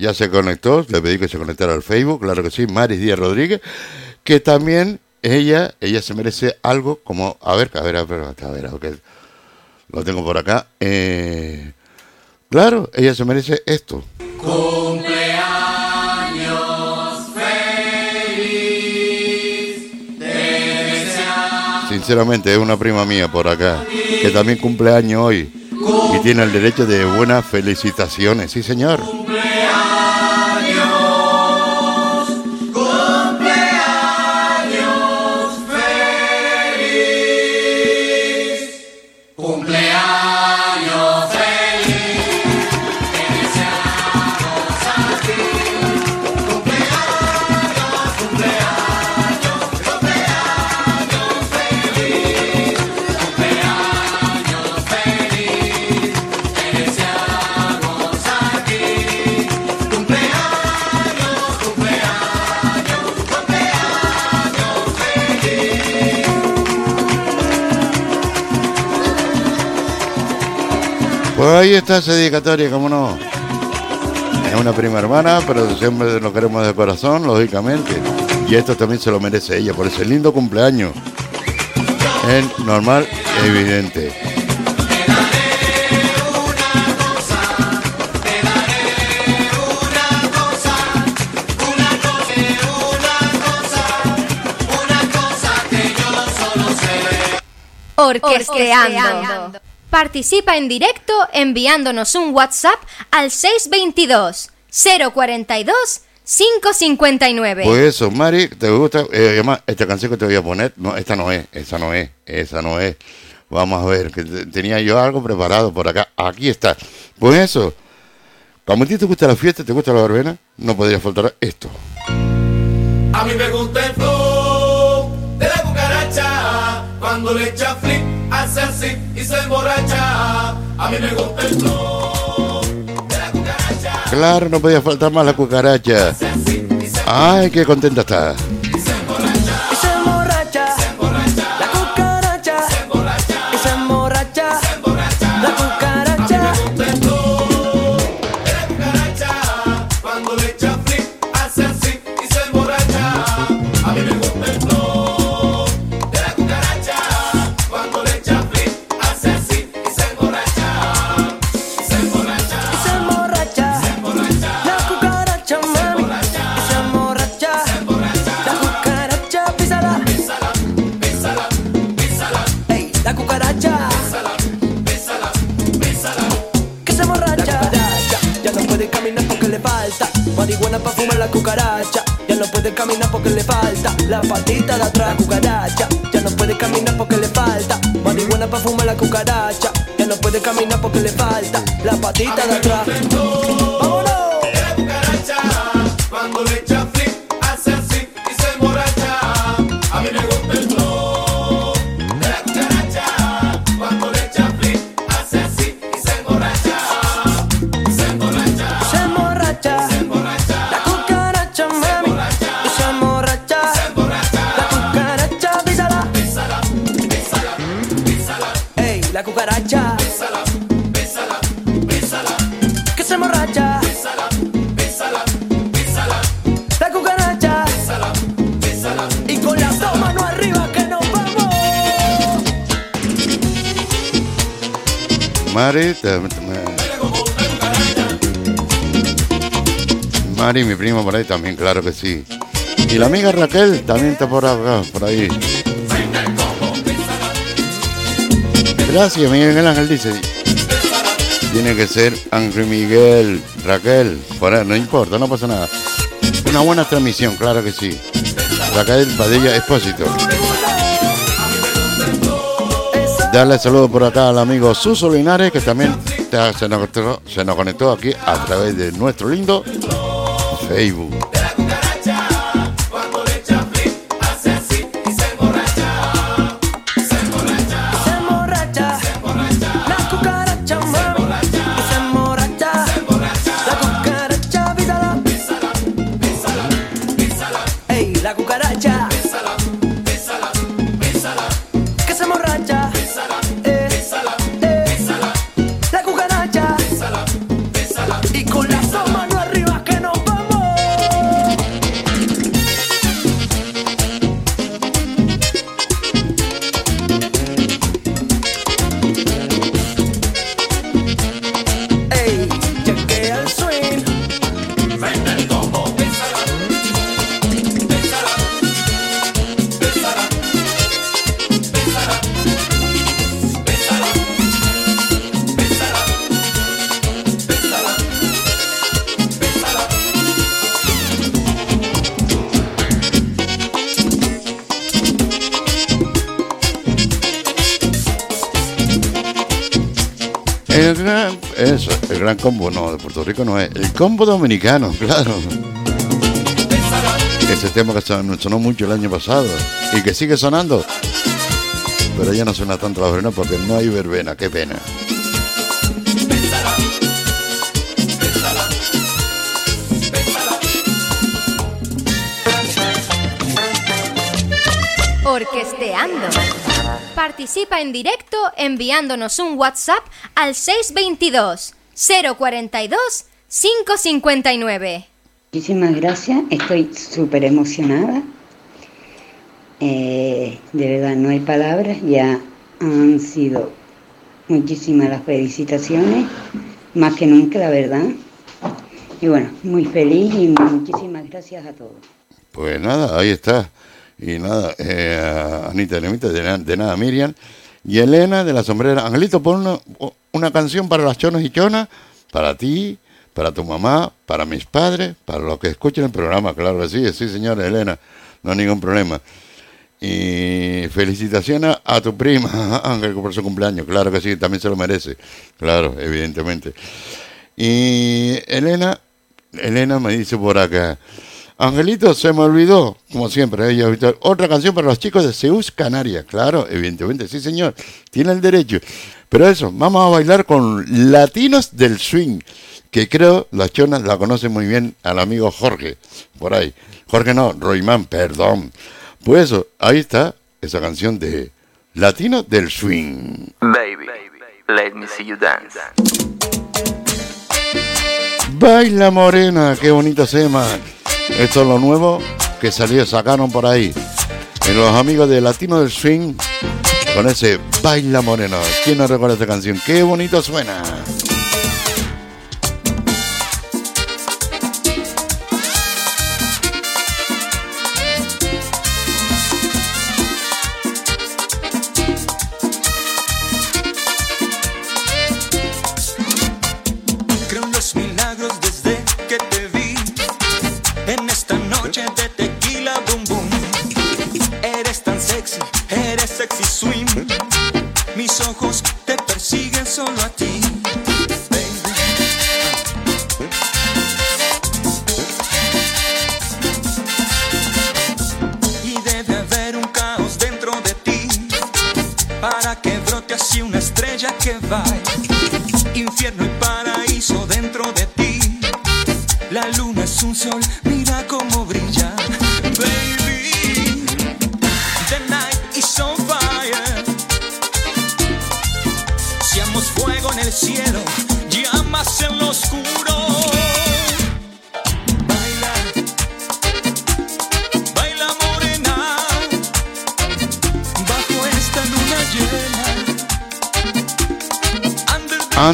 Ya se conectó, le pedí que se conectara al Facebook, claro que sí, Maris Díaz Rodríguez, que también ella, ella se merece algo como, a ver, a ver, a ver, a ver, a ver, lo tengo por acá. eh, claro, ella se merece esto. Cumpleaños feliz. Sinceramente, es una prima mía por acá, que también cumple año hoy y tiene el derecho de buenas felicitaciones, sí señor. cumpleaños. Pues ahí está esa dedicatoria, como no. Es una prima hermana, pero siempre nos queremos de corazón, lógicamente. Y esto también se lo merece ella por ese lindo cumpleaños Es normal, evidente. Orquesteando. Participa en directo enviándonos un WhatsApp al 622 042 559. Pues eso, Mari, ¿te gusta? Eh, además, esta canción que te voy a poner, no, esta no es, esa no es, esa no es. Vamos a ver, que te- tenía yo algo preparado por acá. Aquí está. Pues eso, como a ti te gusta la fiesta, te gusta la verbena, no podría faltar esto. A mí me gusta el flow de la cucaracha. Cuando le echa flip, hace así y se emborracha. A mí me gusta el flow de la cucaracha. Claro, no podía faltar más la cucaracha. Ay, qué contenta está. Marihuana para fumar la cucaracha. Ya no puede caminar porque le falta la patita de atrás. Cucaracha. Ya no puede caminar porque le falta marihuana para fumar la cucaracha. Ya no puede caminar porque le falta la patita de atrás. Mari, Mari, mi primo por ahí también, claro que sí. Y la amiga Raquel también está por acá, por ahí. Gracias, Miguel Ángel dice. Tiene que ser Ángel Miguel, Raquel, por ahí, no importa, no pasa nada. Una buena transmisión, claro que sí. Raquel Padilla Expósito. Darle saludo por acá al amigo Suso Linares, que también se, nos, se nos conectó aquí a través de nuestro lindo Facebook. Combo, no, de Puerto Rico no es. El combo dominicano, claro. Ese tema que son- sonó mucho el año pasado y que sigue sonando. Pero ya no suena tanto la verbena porque no hay verbena, qué pena. Orquesteando. Participa en directo enviándonos un WhatsApp al 622 042 559. Muchísimas gracias, estoy súper emocionada. Eh, de verdad, no hay palabras, ya han sido muchísimas las felicitaciones, más que nunca, la verdad. Y bueno, muy feliz y muchísimas gracias a todos. Pues nada, ahí está. Y nada, eh, Anita Lemita, de, na- de nada Miriam. Y Elena de la sombrera. Angelito, pon una, canción para las chonas y chonas, para ti, para tu mamá, para mis padres, para los que escuchen el programa, claro que sí, sí señora Elena, no hay ningún problema. Y felicitaciones a tu prima, Ángel, por su cumpleaños, claro que sí, también se lo merece, claro, evidentemente. Y Elena, Elena me dice por acá, Angelito, se me olvidó, como siempre, ella habitual, otra canción para los chicos de Zeus Canarias, claro, evidentemente, sí señor, tiene el derecho. Pero eso, vamos a bailar con Latinos del Swing, que creo las chonas la conocen muy bien al amigo Jorge, por ahí. Jorge no, Roimán, perdón. Pues eso, ahí está esa canción de Latino del Swing. Baby, let me see you dance. Baila morena, qué bonito tema. Esto es lo nuevo que salió, sacaron por ahí. En los amigos de Latino del Swing, con ese Baila morena. ¿Quién no recuerda esta canción? Qué bonito suena. Que Infierno y paraíso dentro de ti. La luna es un sol,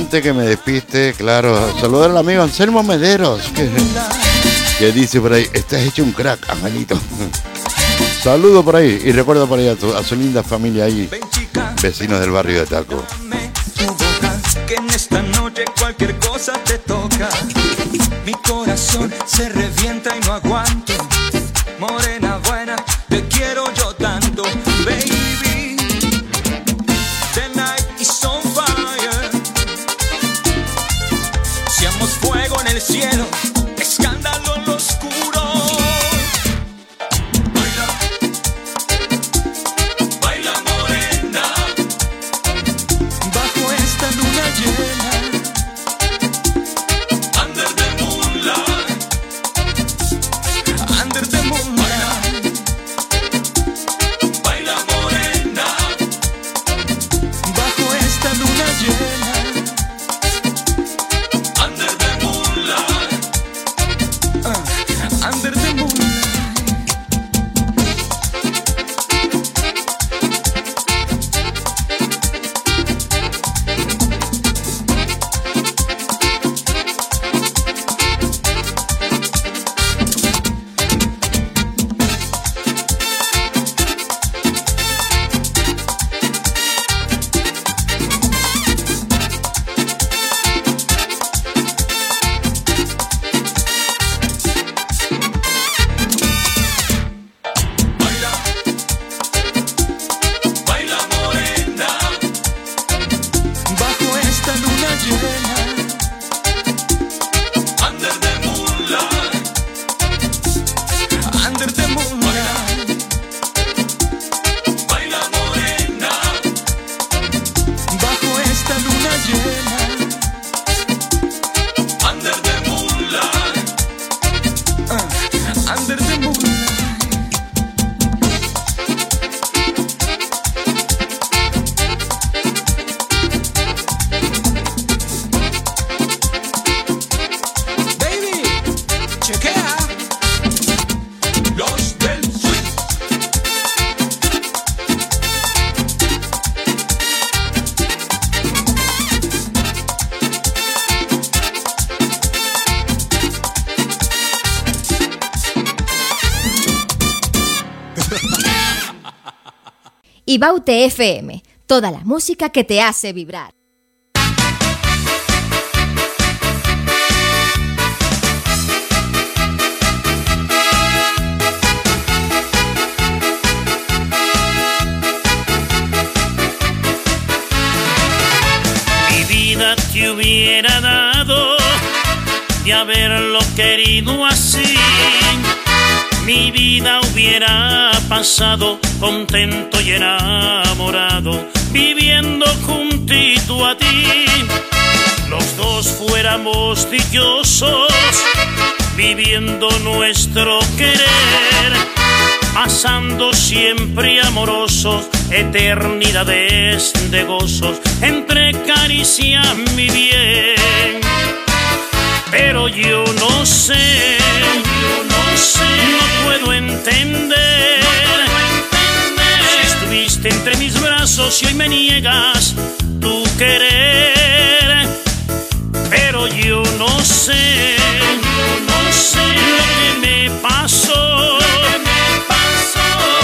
Antes que me despiste, claro, saludar al amigo Anselmo Mederos, que, que dice por ahí, estás hecho un crack, Angelito. Saludo por ahí y recuerdo por ahí a, tu- a su linda familia ahí, vecinos del barrio de Taco. tu boca, que en esta noche cualquier cosa te toca. Mi corazón se revienta y no aguanto. FM, toda la música que te hace vibrar. Mi vida te hubiera dado de haberlo querido así. Mi vida hubiera pasado contento y enamorado, viviendo juntito a ti. Los dos fuéramos dichosos, viviendo nuestro querer, pasando siempre amorosos, eternidades de gozos, entre caricias mi bien. Pero yo no sé, puedo entender. Si estuviste entre mis brazos y hoy me niegas tu querer. Pero yo no sé, yo no sé lo que me pasó.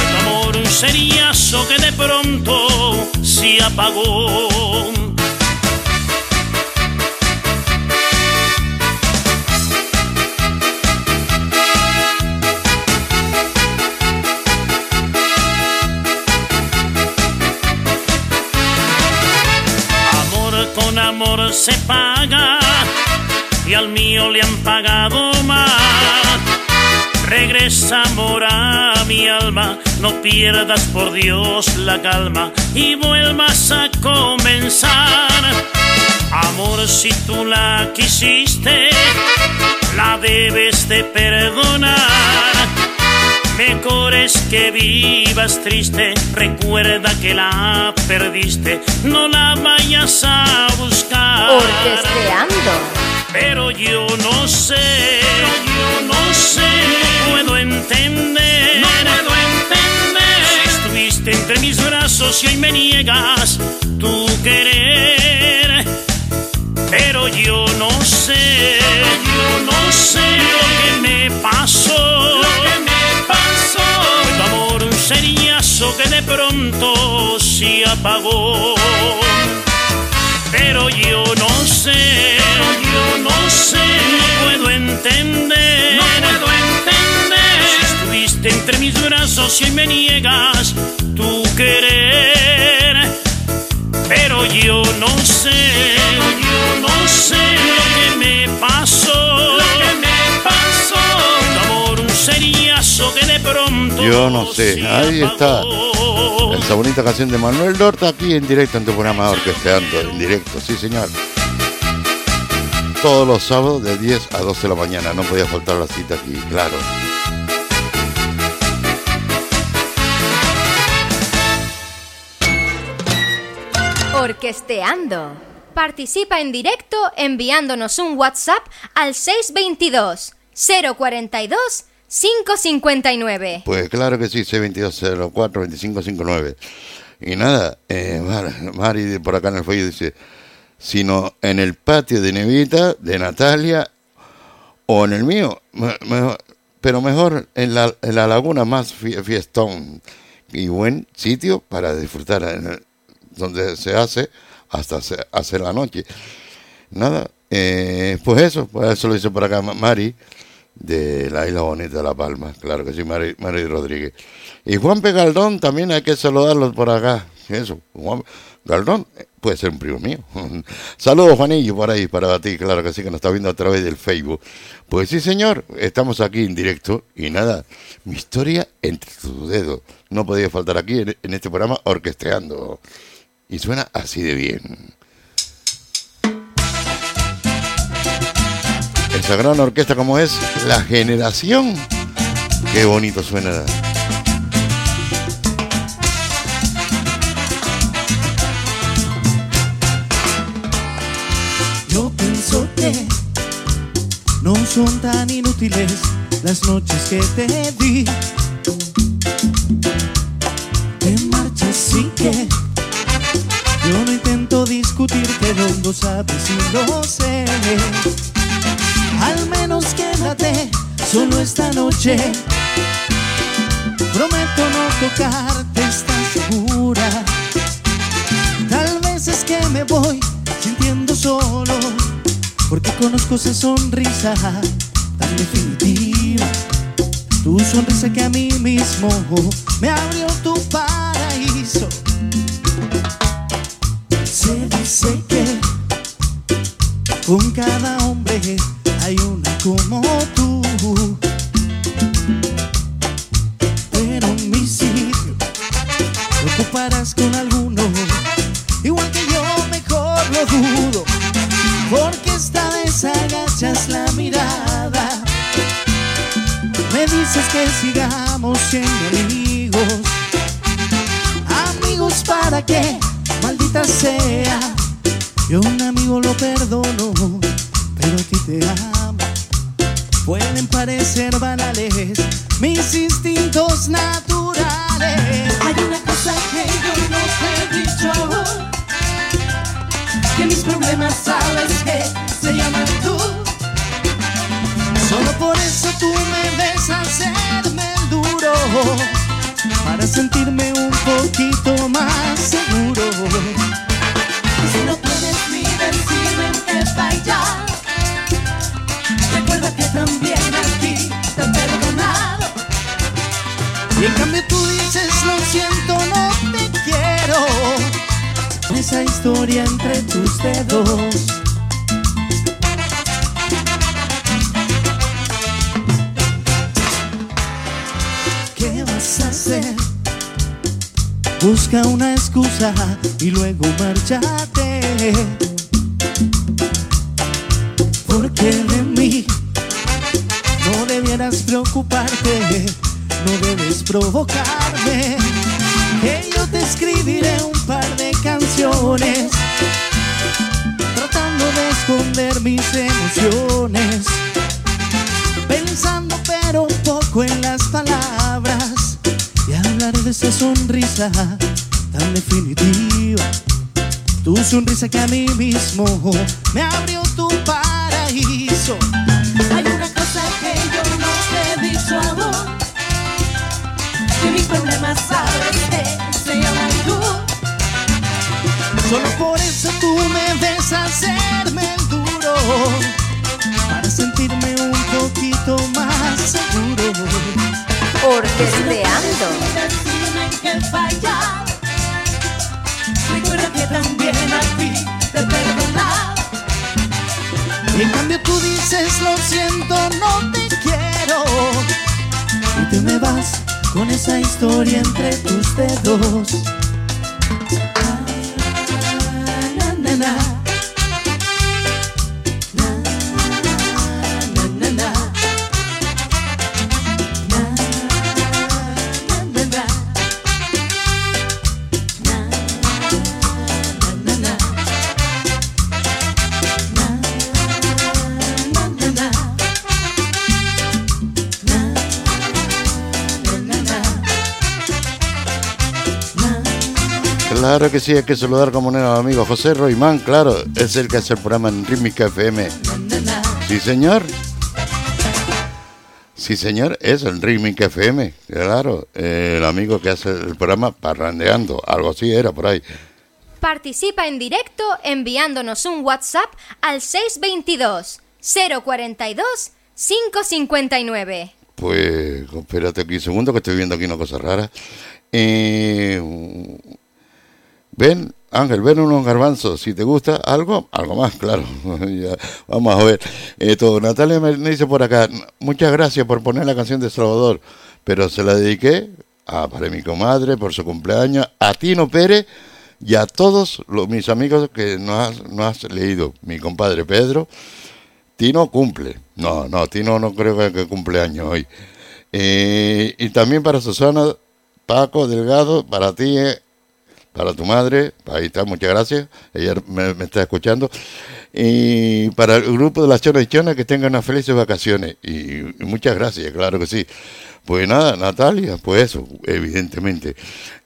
Tu amor un seriazo que de pronto se apagó. Amor se paga y al mío le han pagado más. Regresa amor a mi alma, no pierdas por Dios la calma y vuelvas a comenzar. Amor, si tú la quisiste, la debes de perdonar. Mejor es que vivas triste, recuerda que la perdiste, no la vayas a buscar. Orquesteando. Pero yo no sé, yo no sé, no puedo entender, no puedo entender. Si estuviste entre mis brazos y hoy me niegas tu querer. Pero yo no sé, yo no sé lo que me pasó, lo que me que de pronto se apagó. Pero yo no sé, yo no sé, no puedo entender, no puedo entender. Si estuviste entre mis brazos y hoy me niegas tu querer. Pero yo no sé, yo no sé lo que me pasó, Yo no sé, ahí está. Esa bonita canción de Manuel Dorta aquí en directo en tu programa Orquesteando, en directo, sí señor. Todos los sábados de 10 a 12 de la mañana, no podía faltar la cita aquí, claro. Orquesteando. Participa en directo enviándonos un WhatsApp al 622 042 559. Pues claro que sí, C2204-2559. Y nada, eh, Mar- Mari por acá en el fuego dice, sino en el patio de Nevita, de Natalia, o en el mío, pero mejor en la, en la laguna más fie- fiestón y buen sitio para disfrutar, en el- donde se hace hasta se hace la noche. Nada, eh, pues eso, pues eso lo dice por acá Ma- Mari de la Isla Bonita de La Palma, claro que sí, Mari, Mari Rodríguez. Y Juan P. Galdón también hay que saludarlos por acá. Eso, Juan Galdón puede ser un primo mío. Saludos, Juanillo, por ahí, para ti, claro que sí, que nos está viendo a través del Facebook. Pues sí, señor, estamos aquí en directo y nada, mi historia entre tus dedos. No podía faltar aquí en, en este programa orquesteando. Y suena así de bien. Esa gran orquesta como es La Generación. Qué bonito suena. Yo pienso que no son tan inútiles las noches que te di. Te marchas sin que yo no intento discutir, pero lo sabes y lo sé. Al menos quédate solo esta noche. Prometo no tocarte, estás segura. Tal vez es que me voy sintiendo solo, porque conozco esa sonrisa tan definitiva. Tu sonrisa que a mí mismo me abrió tu paraíso. Se dice que con cada hombre hay una como tú. Pero en mi sitio te ocuparás con alguno. Igual que yo, mejor lo dudo. Porque esta vez agachas la mirada. Me dices que sigamos siendo amigos. Amigos para qué, maldita sea. Yo un amigo lo perdono, pero a ti te amo. Pueden parecer banales mis instintos naturales. Hay una cosa que yo no te he dicho Que mis problemas sabes que se llaman tú. Solo por eso tú me ves hacerme el duro Para sentirme un poquito más seguro Esa historia entre tus dedos ¿Qué vas a hacer? Busca una excusa y luego márchate. Porque de mí no debieras preocuparte, no debes provocarme. Que yo te escribiré un par de tratando de esconder mis emociones. Pensando pero un poco en las palabras y hablaré de esa sonrisa tan definitiva. Tu sonrisa que a mí mismo me abrió tu paraíso. Hay una cosa que yo no te he dicho Que mis problemas Solo por eso tú me ves hacerme el duro Para sentirme un poquito más seguro. Orquesteando. Recuerda que también a ti te he perdonado Y en cambio tú dices lo siento, no te quiero Y te me vas con esa historia entre tus dedos Claro que sí, hay que saludar como un amigo José Roimán, claro, es el que hace el programa en Rítmica FM. Sí, señor. Sí, señor, es el Rítmica FM, claro, el amigo que hace el programa Parrandeando, algo así era por ahí. Participa en directo enviándonos un WhatsApp al 622 042 559. Pues, espérate aquí un segundo que estoy viendo aquí una cosa rara. Eh, ven, Ángel, ven unos garbanzos. Si te gusta algo, algo más, claro. Vamos a ver. Natalia me dice por acá, muchas gracias por poner la canción de Salvador, pero se la dediqué a, para mi comadre por su cumpleaños, a Tino Pérez y a todos los, mis amigos que no has, no has leído. Mi compadre Pedro, Tino cumple. No, no, Tino no creo que, que cumpleaños hoy. Eh, y también para Susana, Paco Delgado, para ti, eh, para tu madre, ahí está, muchas gracias, ella me, está escuchando. Y para el grupo de las chonas y chonas, que tengan unas felices vacaciones. Y, y muchas gracias, claro que sí. Pues nada, Natalia, pues eso, evidentemente.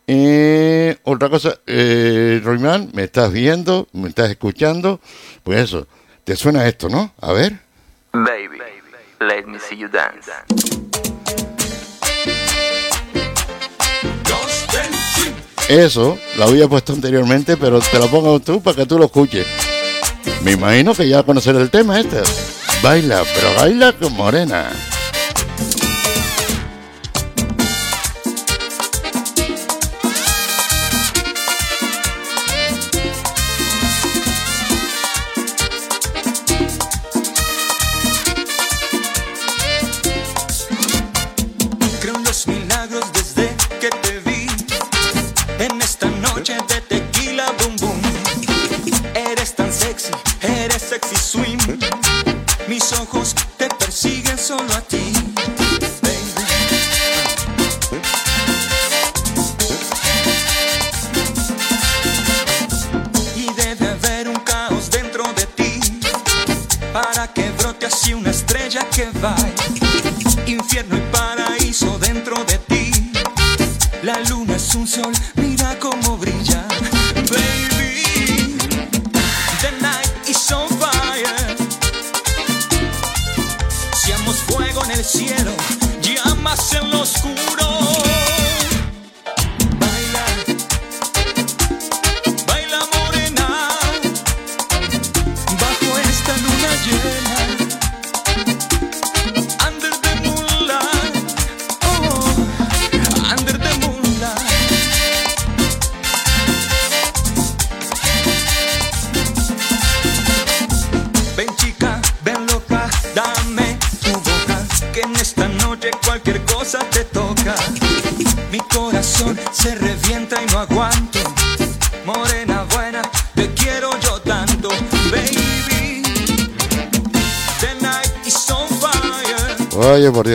Eh, otra cosa, eh, Roimán, me estás viendo, me estás escuchando, pues eso, te suena esto, ¿no? A ver. Baby, let me see you dance. Eso lo había puesto anteriormente, pero te lo pongo tú para que tú lo escuches. Me imagino que ya conocer el tema este. Baila, pero baila con morena.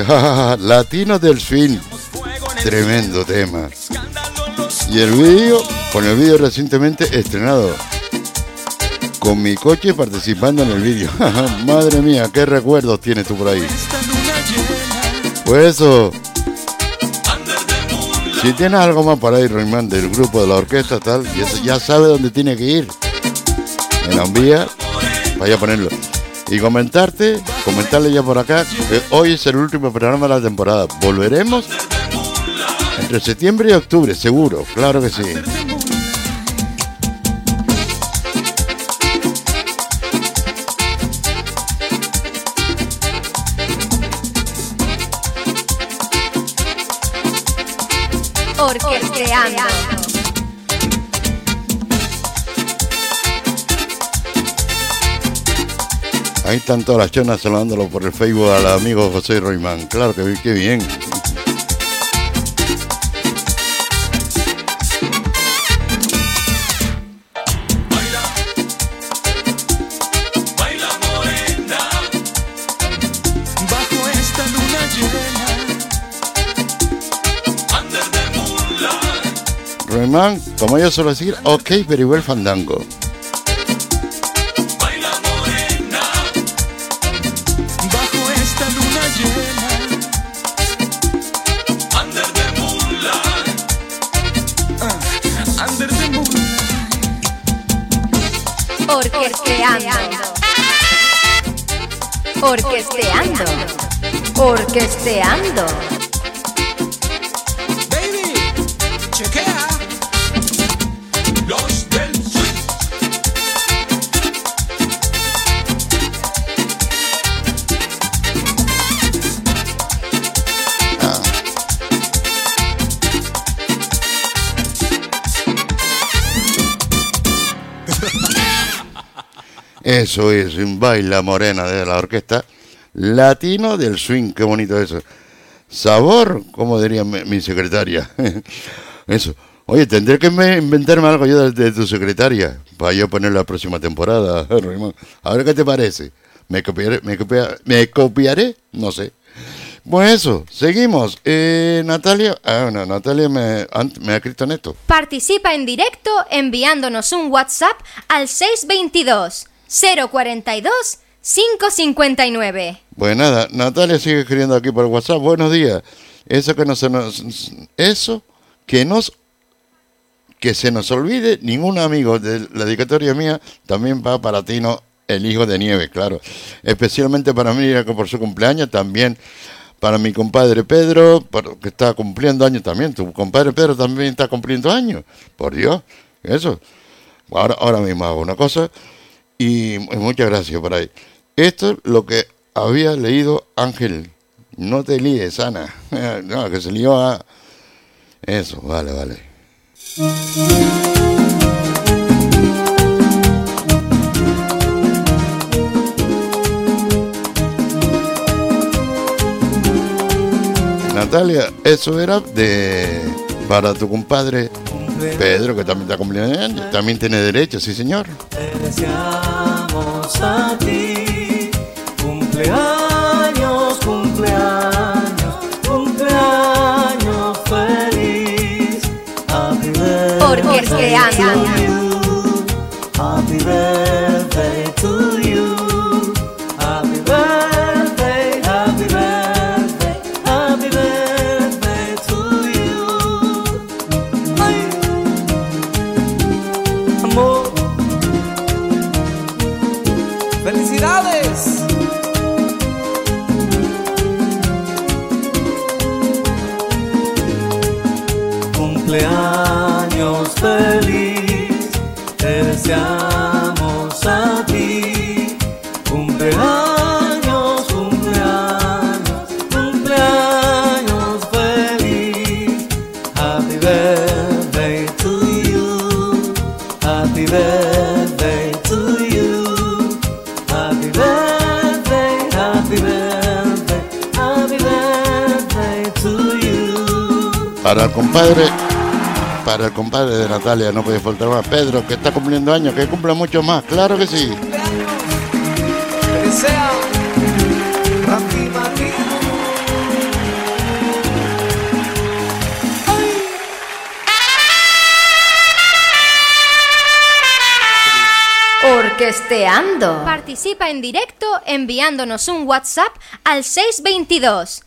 Fire. Oye, por Dios, Latino del Swing. Tremendo tema. Y el vídeo, con el vídeo recientemente estrenado. Con mi coche participando en el vídeo. Madre mía, qué recuerdos tienes tú por ahí. Pues eso. Si tienes algo más para ir, Roimán, del grupo de la orquesta, tal, ya, sabe dónde tiene que ir. Me la envía, vaya a ponerlo. Y comentarte, comentarle ya por acá, que hoy es el último programa de la temporada. Volveremos entre septiembre y octubre, seguro, claro que sí. Ahí están todas las chonas saludándolo por el Facebook al amigo José Roimán. Claro que qué bien. Roimán, como yo suelo decir, ok, pero igual fandango. Orquesteando. Orquesteando. Eso es, un baila morena de la orquesta latino del swing, qué bonito eso. Sabor, como diría mi, mi secretaria. Eso. Oye, tendré que me- inventarme algo yo de, de tu secretaria para yo poner la próxima temporada. A ver qué te parece. ¿Me copiaré? ¿Me, copia- me copiaré? No sé. Pues eso, seguimos. Eh, Natalia, ah, no, Natalia me, me ha escrito en esto. Participa en directo enviándonos un WhatsApp al 622 042 559. Pues nada, Natalia sigue escribiendo aquí por WhatsApp. Buenos días. Eso que no se nos, eso que nos, que se nos olvide ningún amigo de la dedicatoria mía también va para Tino, el hijo de nieve, claro. Especialmente para mí, por su cumpleaños también para mi compadre Pedro, que está cumpliendo años también. Tu compadre Pedro también está cumpliendo años. Por Dios, eso. Ahora, ahora mismo hago una cosa y, y muchas gracias por ahí. Esto es lo que había leído Ángel. No te líes, Ana. No, que se lió a... Eso, vale, vale. Natalia, eso era de para tu compadre Pedro, que también está cumpliendo años. También tiene derecho, sí, señor. Te deseamos a ti cumpleaños, cumpleaños, cumpleaños feliz. Happy birthday Orquesteando. to Happy birthday to you. Happy birthday, happy birthday, happy birthday to you. Para el compadre, para el compadre de Natalia no puede faltar más. Pedro, que está cumpliendo años, que cumpla mucho más, claro que sí. Participa en directo enviándonos un WhatsApp al 622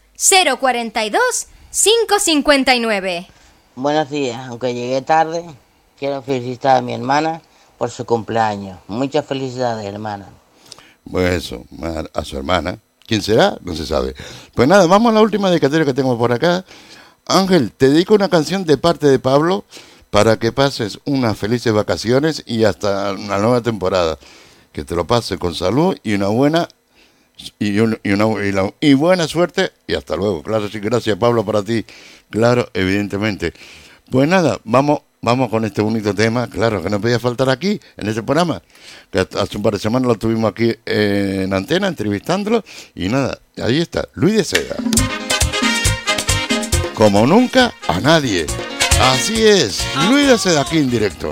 042 559. Buenos días, aunque llegué tarde, quiero felicitar a mi hermana por su cumpleaños. Muchas felicidades, hermana. Pues eso, a, a su hermana. ¿Quién será? No se sabe. Pues nada, vamos a la última dedicatoria que tengo por acá. Ángel, te dedico una canción de parte de Pablo para que pases unas felices vacaciones y hasta una nueva temporada. Que te lo pases con salud y una buena y, un- y una, y la- y buena suerte y hasta luego. Claro, sí, gracias Pablo para ti. Claro, evidentemente. Pues nada, vamos, vamos con este bonito tema, claro, que no podía faltar aquí, en este programa. Que hace un par de semanas lo tuvimos aquí eh, en antena, entrevistándolo, y nada, ahí está, Luis de Seda. Como nunca, a nadie. Así es, Luis de Seda aquí en directo.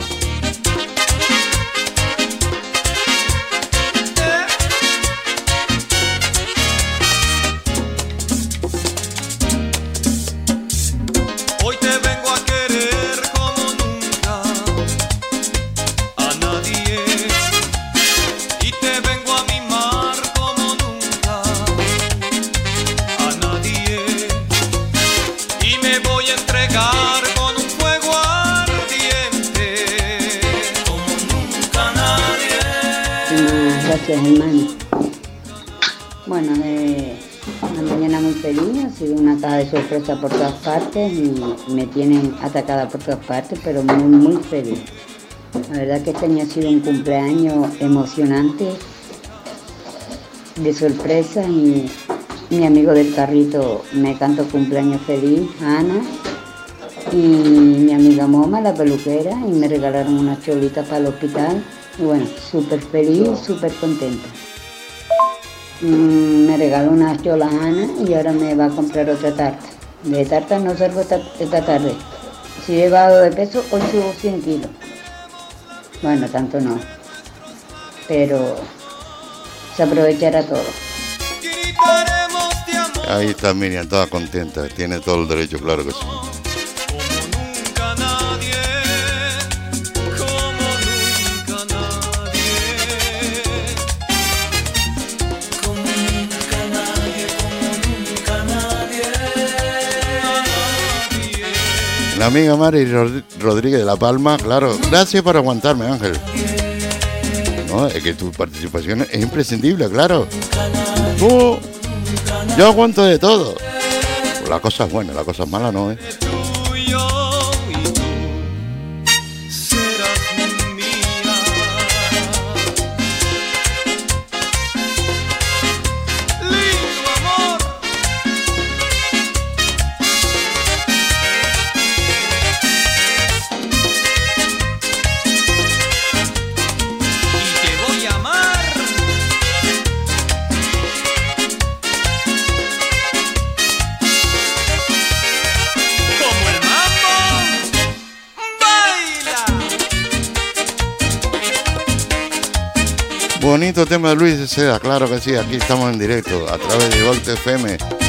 Bueno, eh, una mañana muy feliz, ha sido una caja de sorpresa por todas partes y me tienen atacada por todas partes, pero muy, muy feliz. La verdad que este año ha sido un cumpleaños emocionante, de sorpresa y mi amigo del carrito me cantó cumpleaños feliz, Ana, y mi amiga Moma, la peluquera, y me regalaron unas cholitas para el hospital. Bueno, súper feliz, súper contenta. Mm, me regaló unas cholas Ana y ahora me va a comprar otra tarta. De tarta no salgo esta, esta tarde. Si he bajado de peso, hoy subo 100 kilos. Bueno, tanto no. Pero se aprovechará todo. Ahí está Miriam, toda contenta, tiene todo el derecho, claro que sí. Amiga Mari Rod- Rodríguez de La Palma, claro, gracias por aguantarme, Ángel. No, es que tu participación es imprescindible, claro. Yo aguanto de todo. La cosa es buena, la cosa es mala no, ¿eh? Tema de Luis de Seda, claro que sí, aquí estamos en directo a través de Volte FM.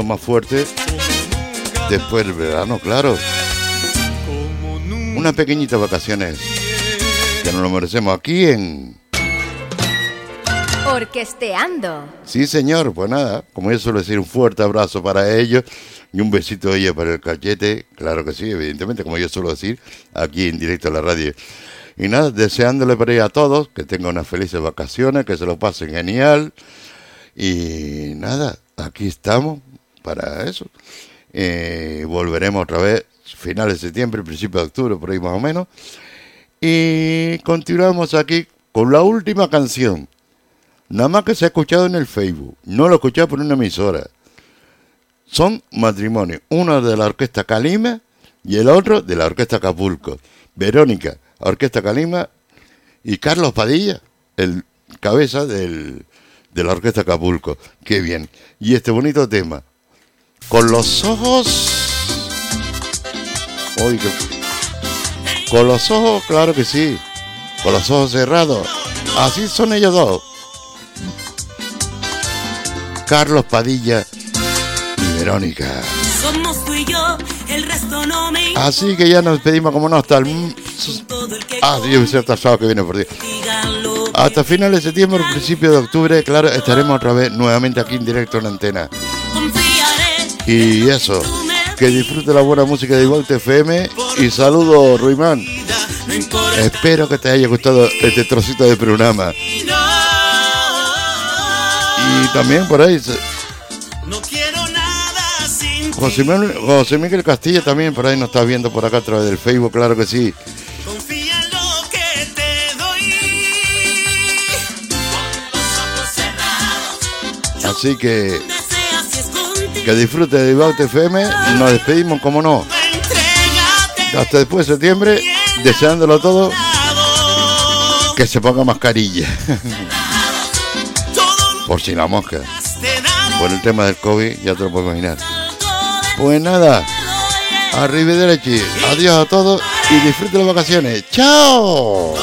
Más fuertes después del verano, claro. Unas pequeñitas vacaciones que nos lo merecemos aquí en... Orquesteando. Sí, señor, pues nada, como yo suelo decir, un fuerte abrazo para ellos y un besito de ella para el cachete, claro que sí, evidentemente, como yo suelo decir, aquí en directo a la radio. Y nada, deseándole para ella a todos que tengan unas felices vacaciones, que se lo pasen genial. Y nada, aquí estamos para eso. Eh, volveremos otra vez finales de septiembre, principio de octubre, por ahí más o menos. Y continuamos aquí con la última canción. Nada más que se ha escuchado en el Facebook. No lo he escuchado por una emisora. Son matrimonios. Uno de la orquesta Calima y el otro de la orquesta Acapulco. Verónica, orquesta Calima y Carlos Padilla, el cabeza del, de la orquesta Acapulco. Qué bien. Y este bonito tema. Con los ojos. Uy, qué- Con los ojos, claro que sí. Con los ojos cerrados. Así son ellos dos. Carlos Padilla y Verónica. Somos tú y yo, el resto no me importa. Así que ya nos despedimos como no hasta el... Ah, Dios el sábado que viene por Dios. Hasta finales de septiembre, principio de octubre, claro, estaremos otra vez nuevamente aquí en directo en antena. Y eso, que disfrute la buena música de Igual FM y saludo, Ruimán. Espero que te haya gustado este trocito de programa. Y también por ahí, se- José Miguel, José Miguel Castilla también por ahí nos está viendo por acá a través del Facebook, claro que sí. Así que que disfrute de Ibaute FM. Nos despedimos, como no. Hasta después de septiembre, deseándolo todo. Que se ponga mascarilla. Por si la mosca. Por el tema del COVID, ya te lo puedes imaginar. Pues nada. Arrivederci. Adiós a todos y disfruten las vacaciones. ¡Chao!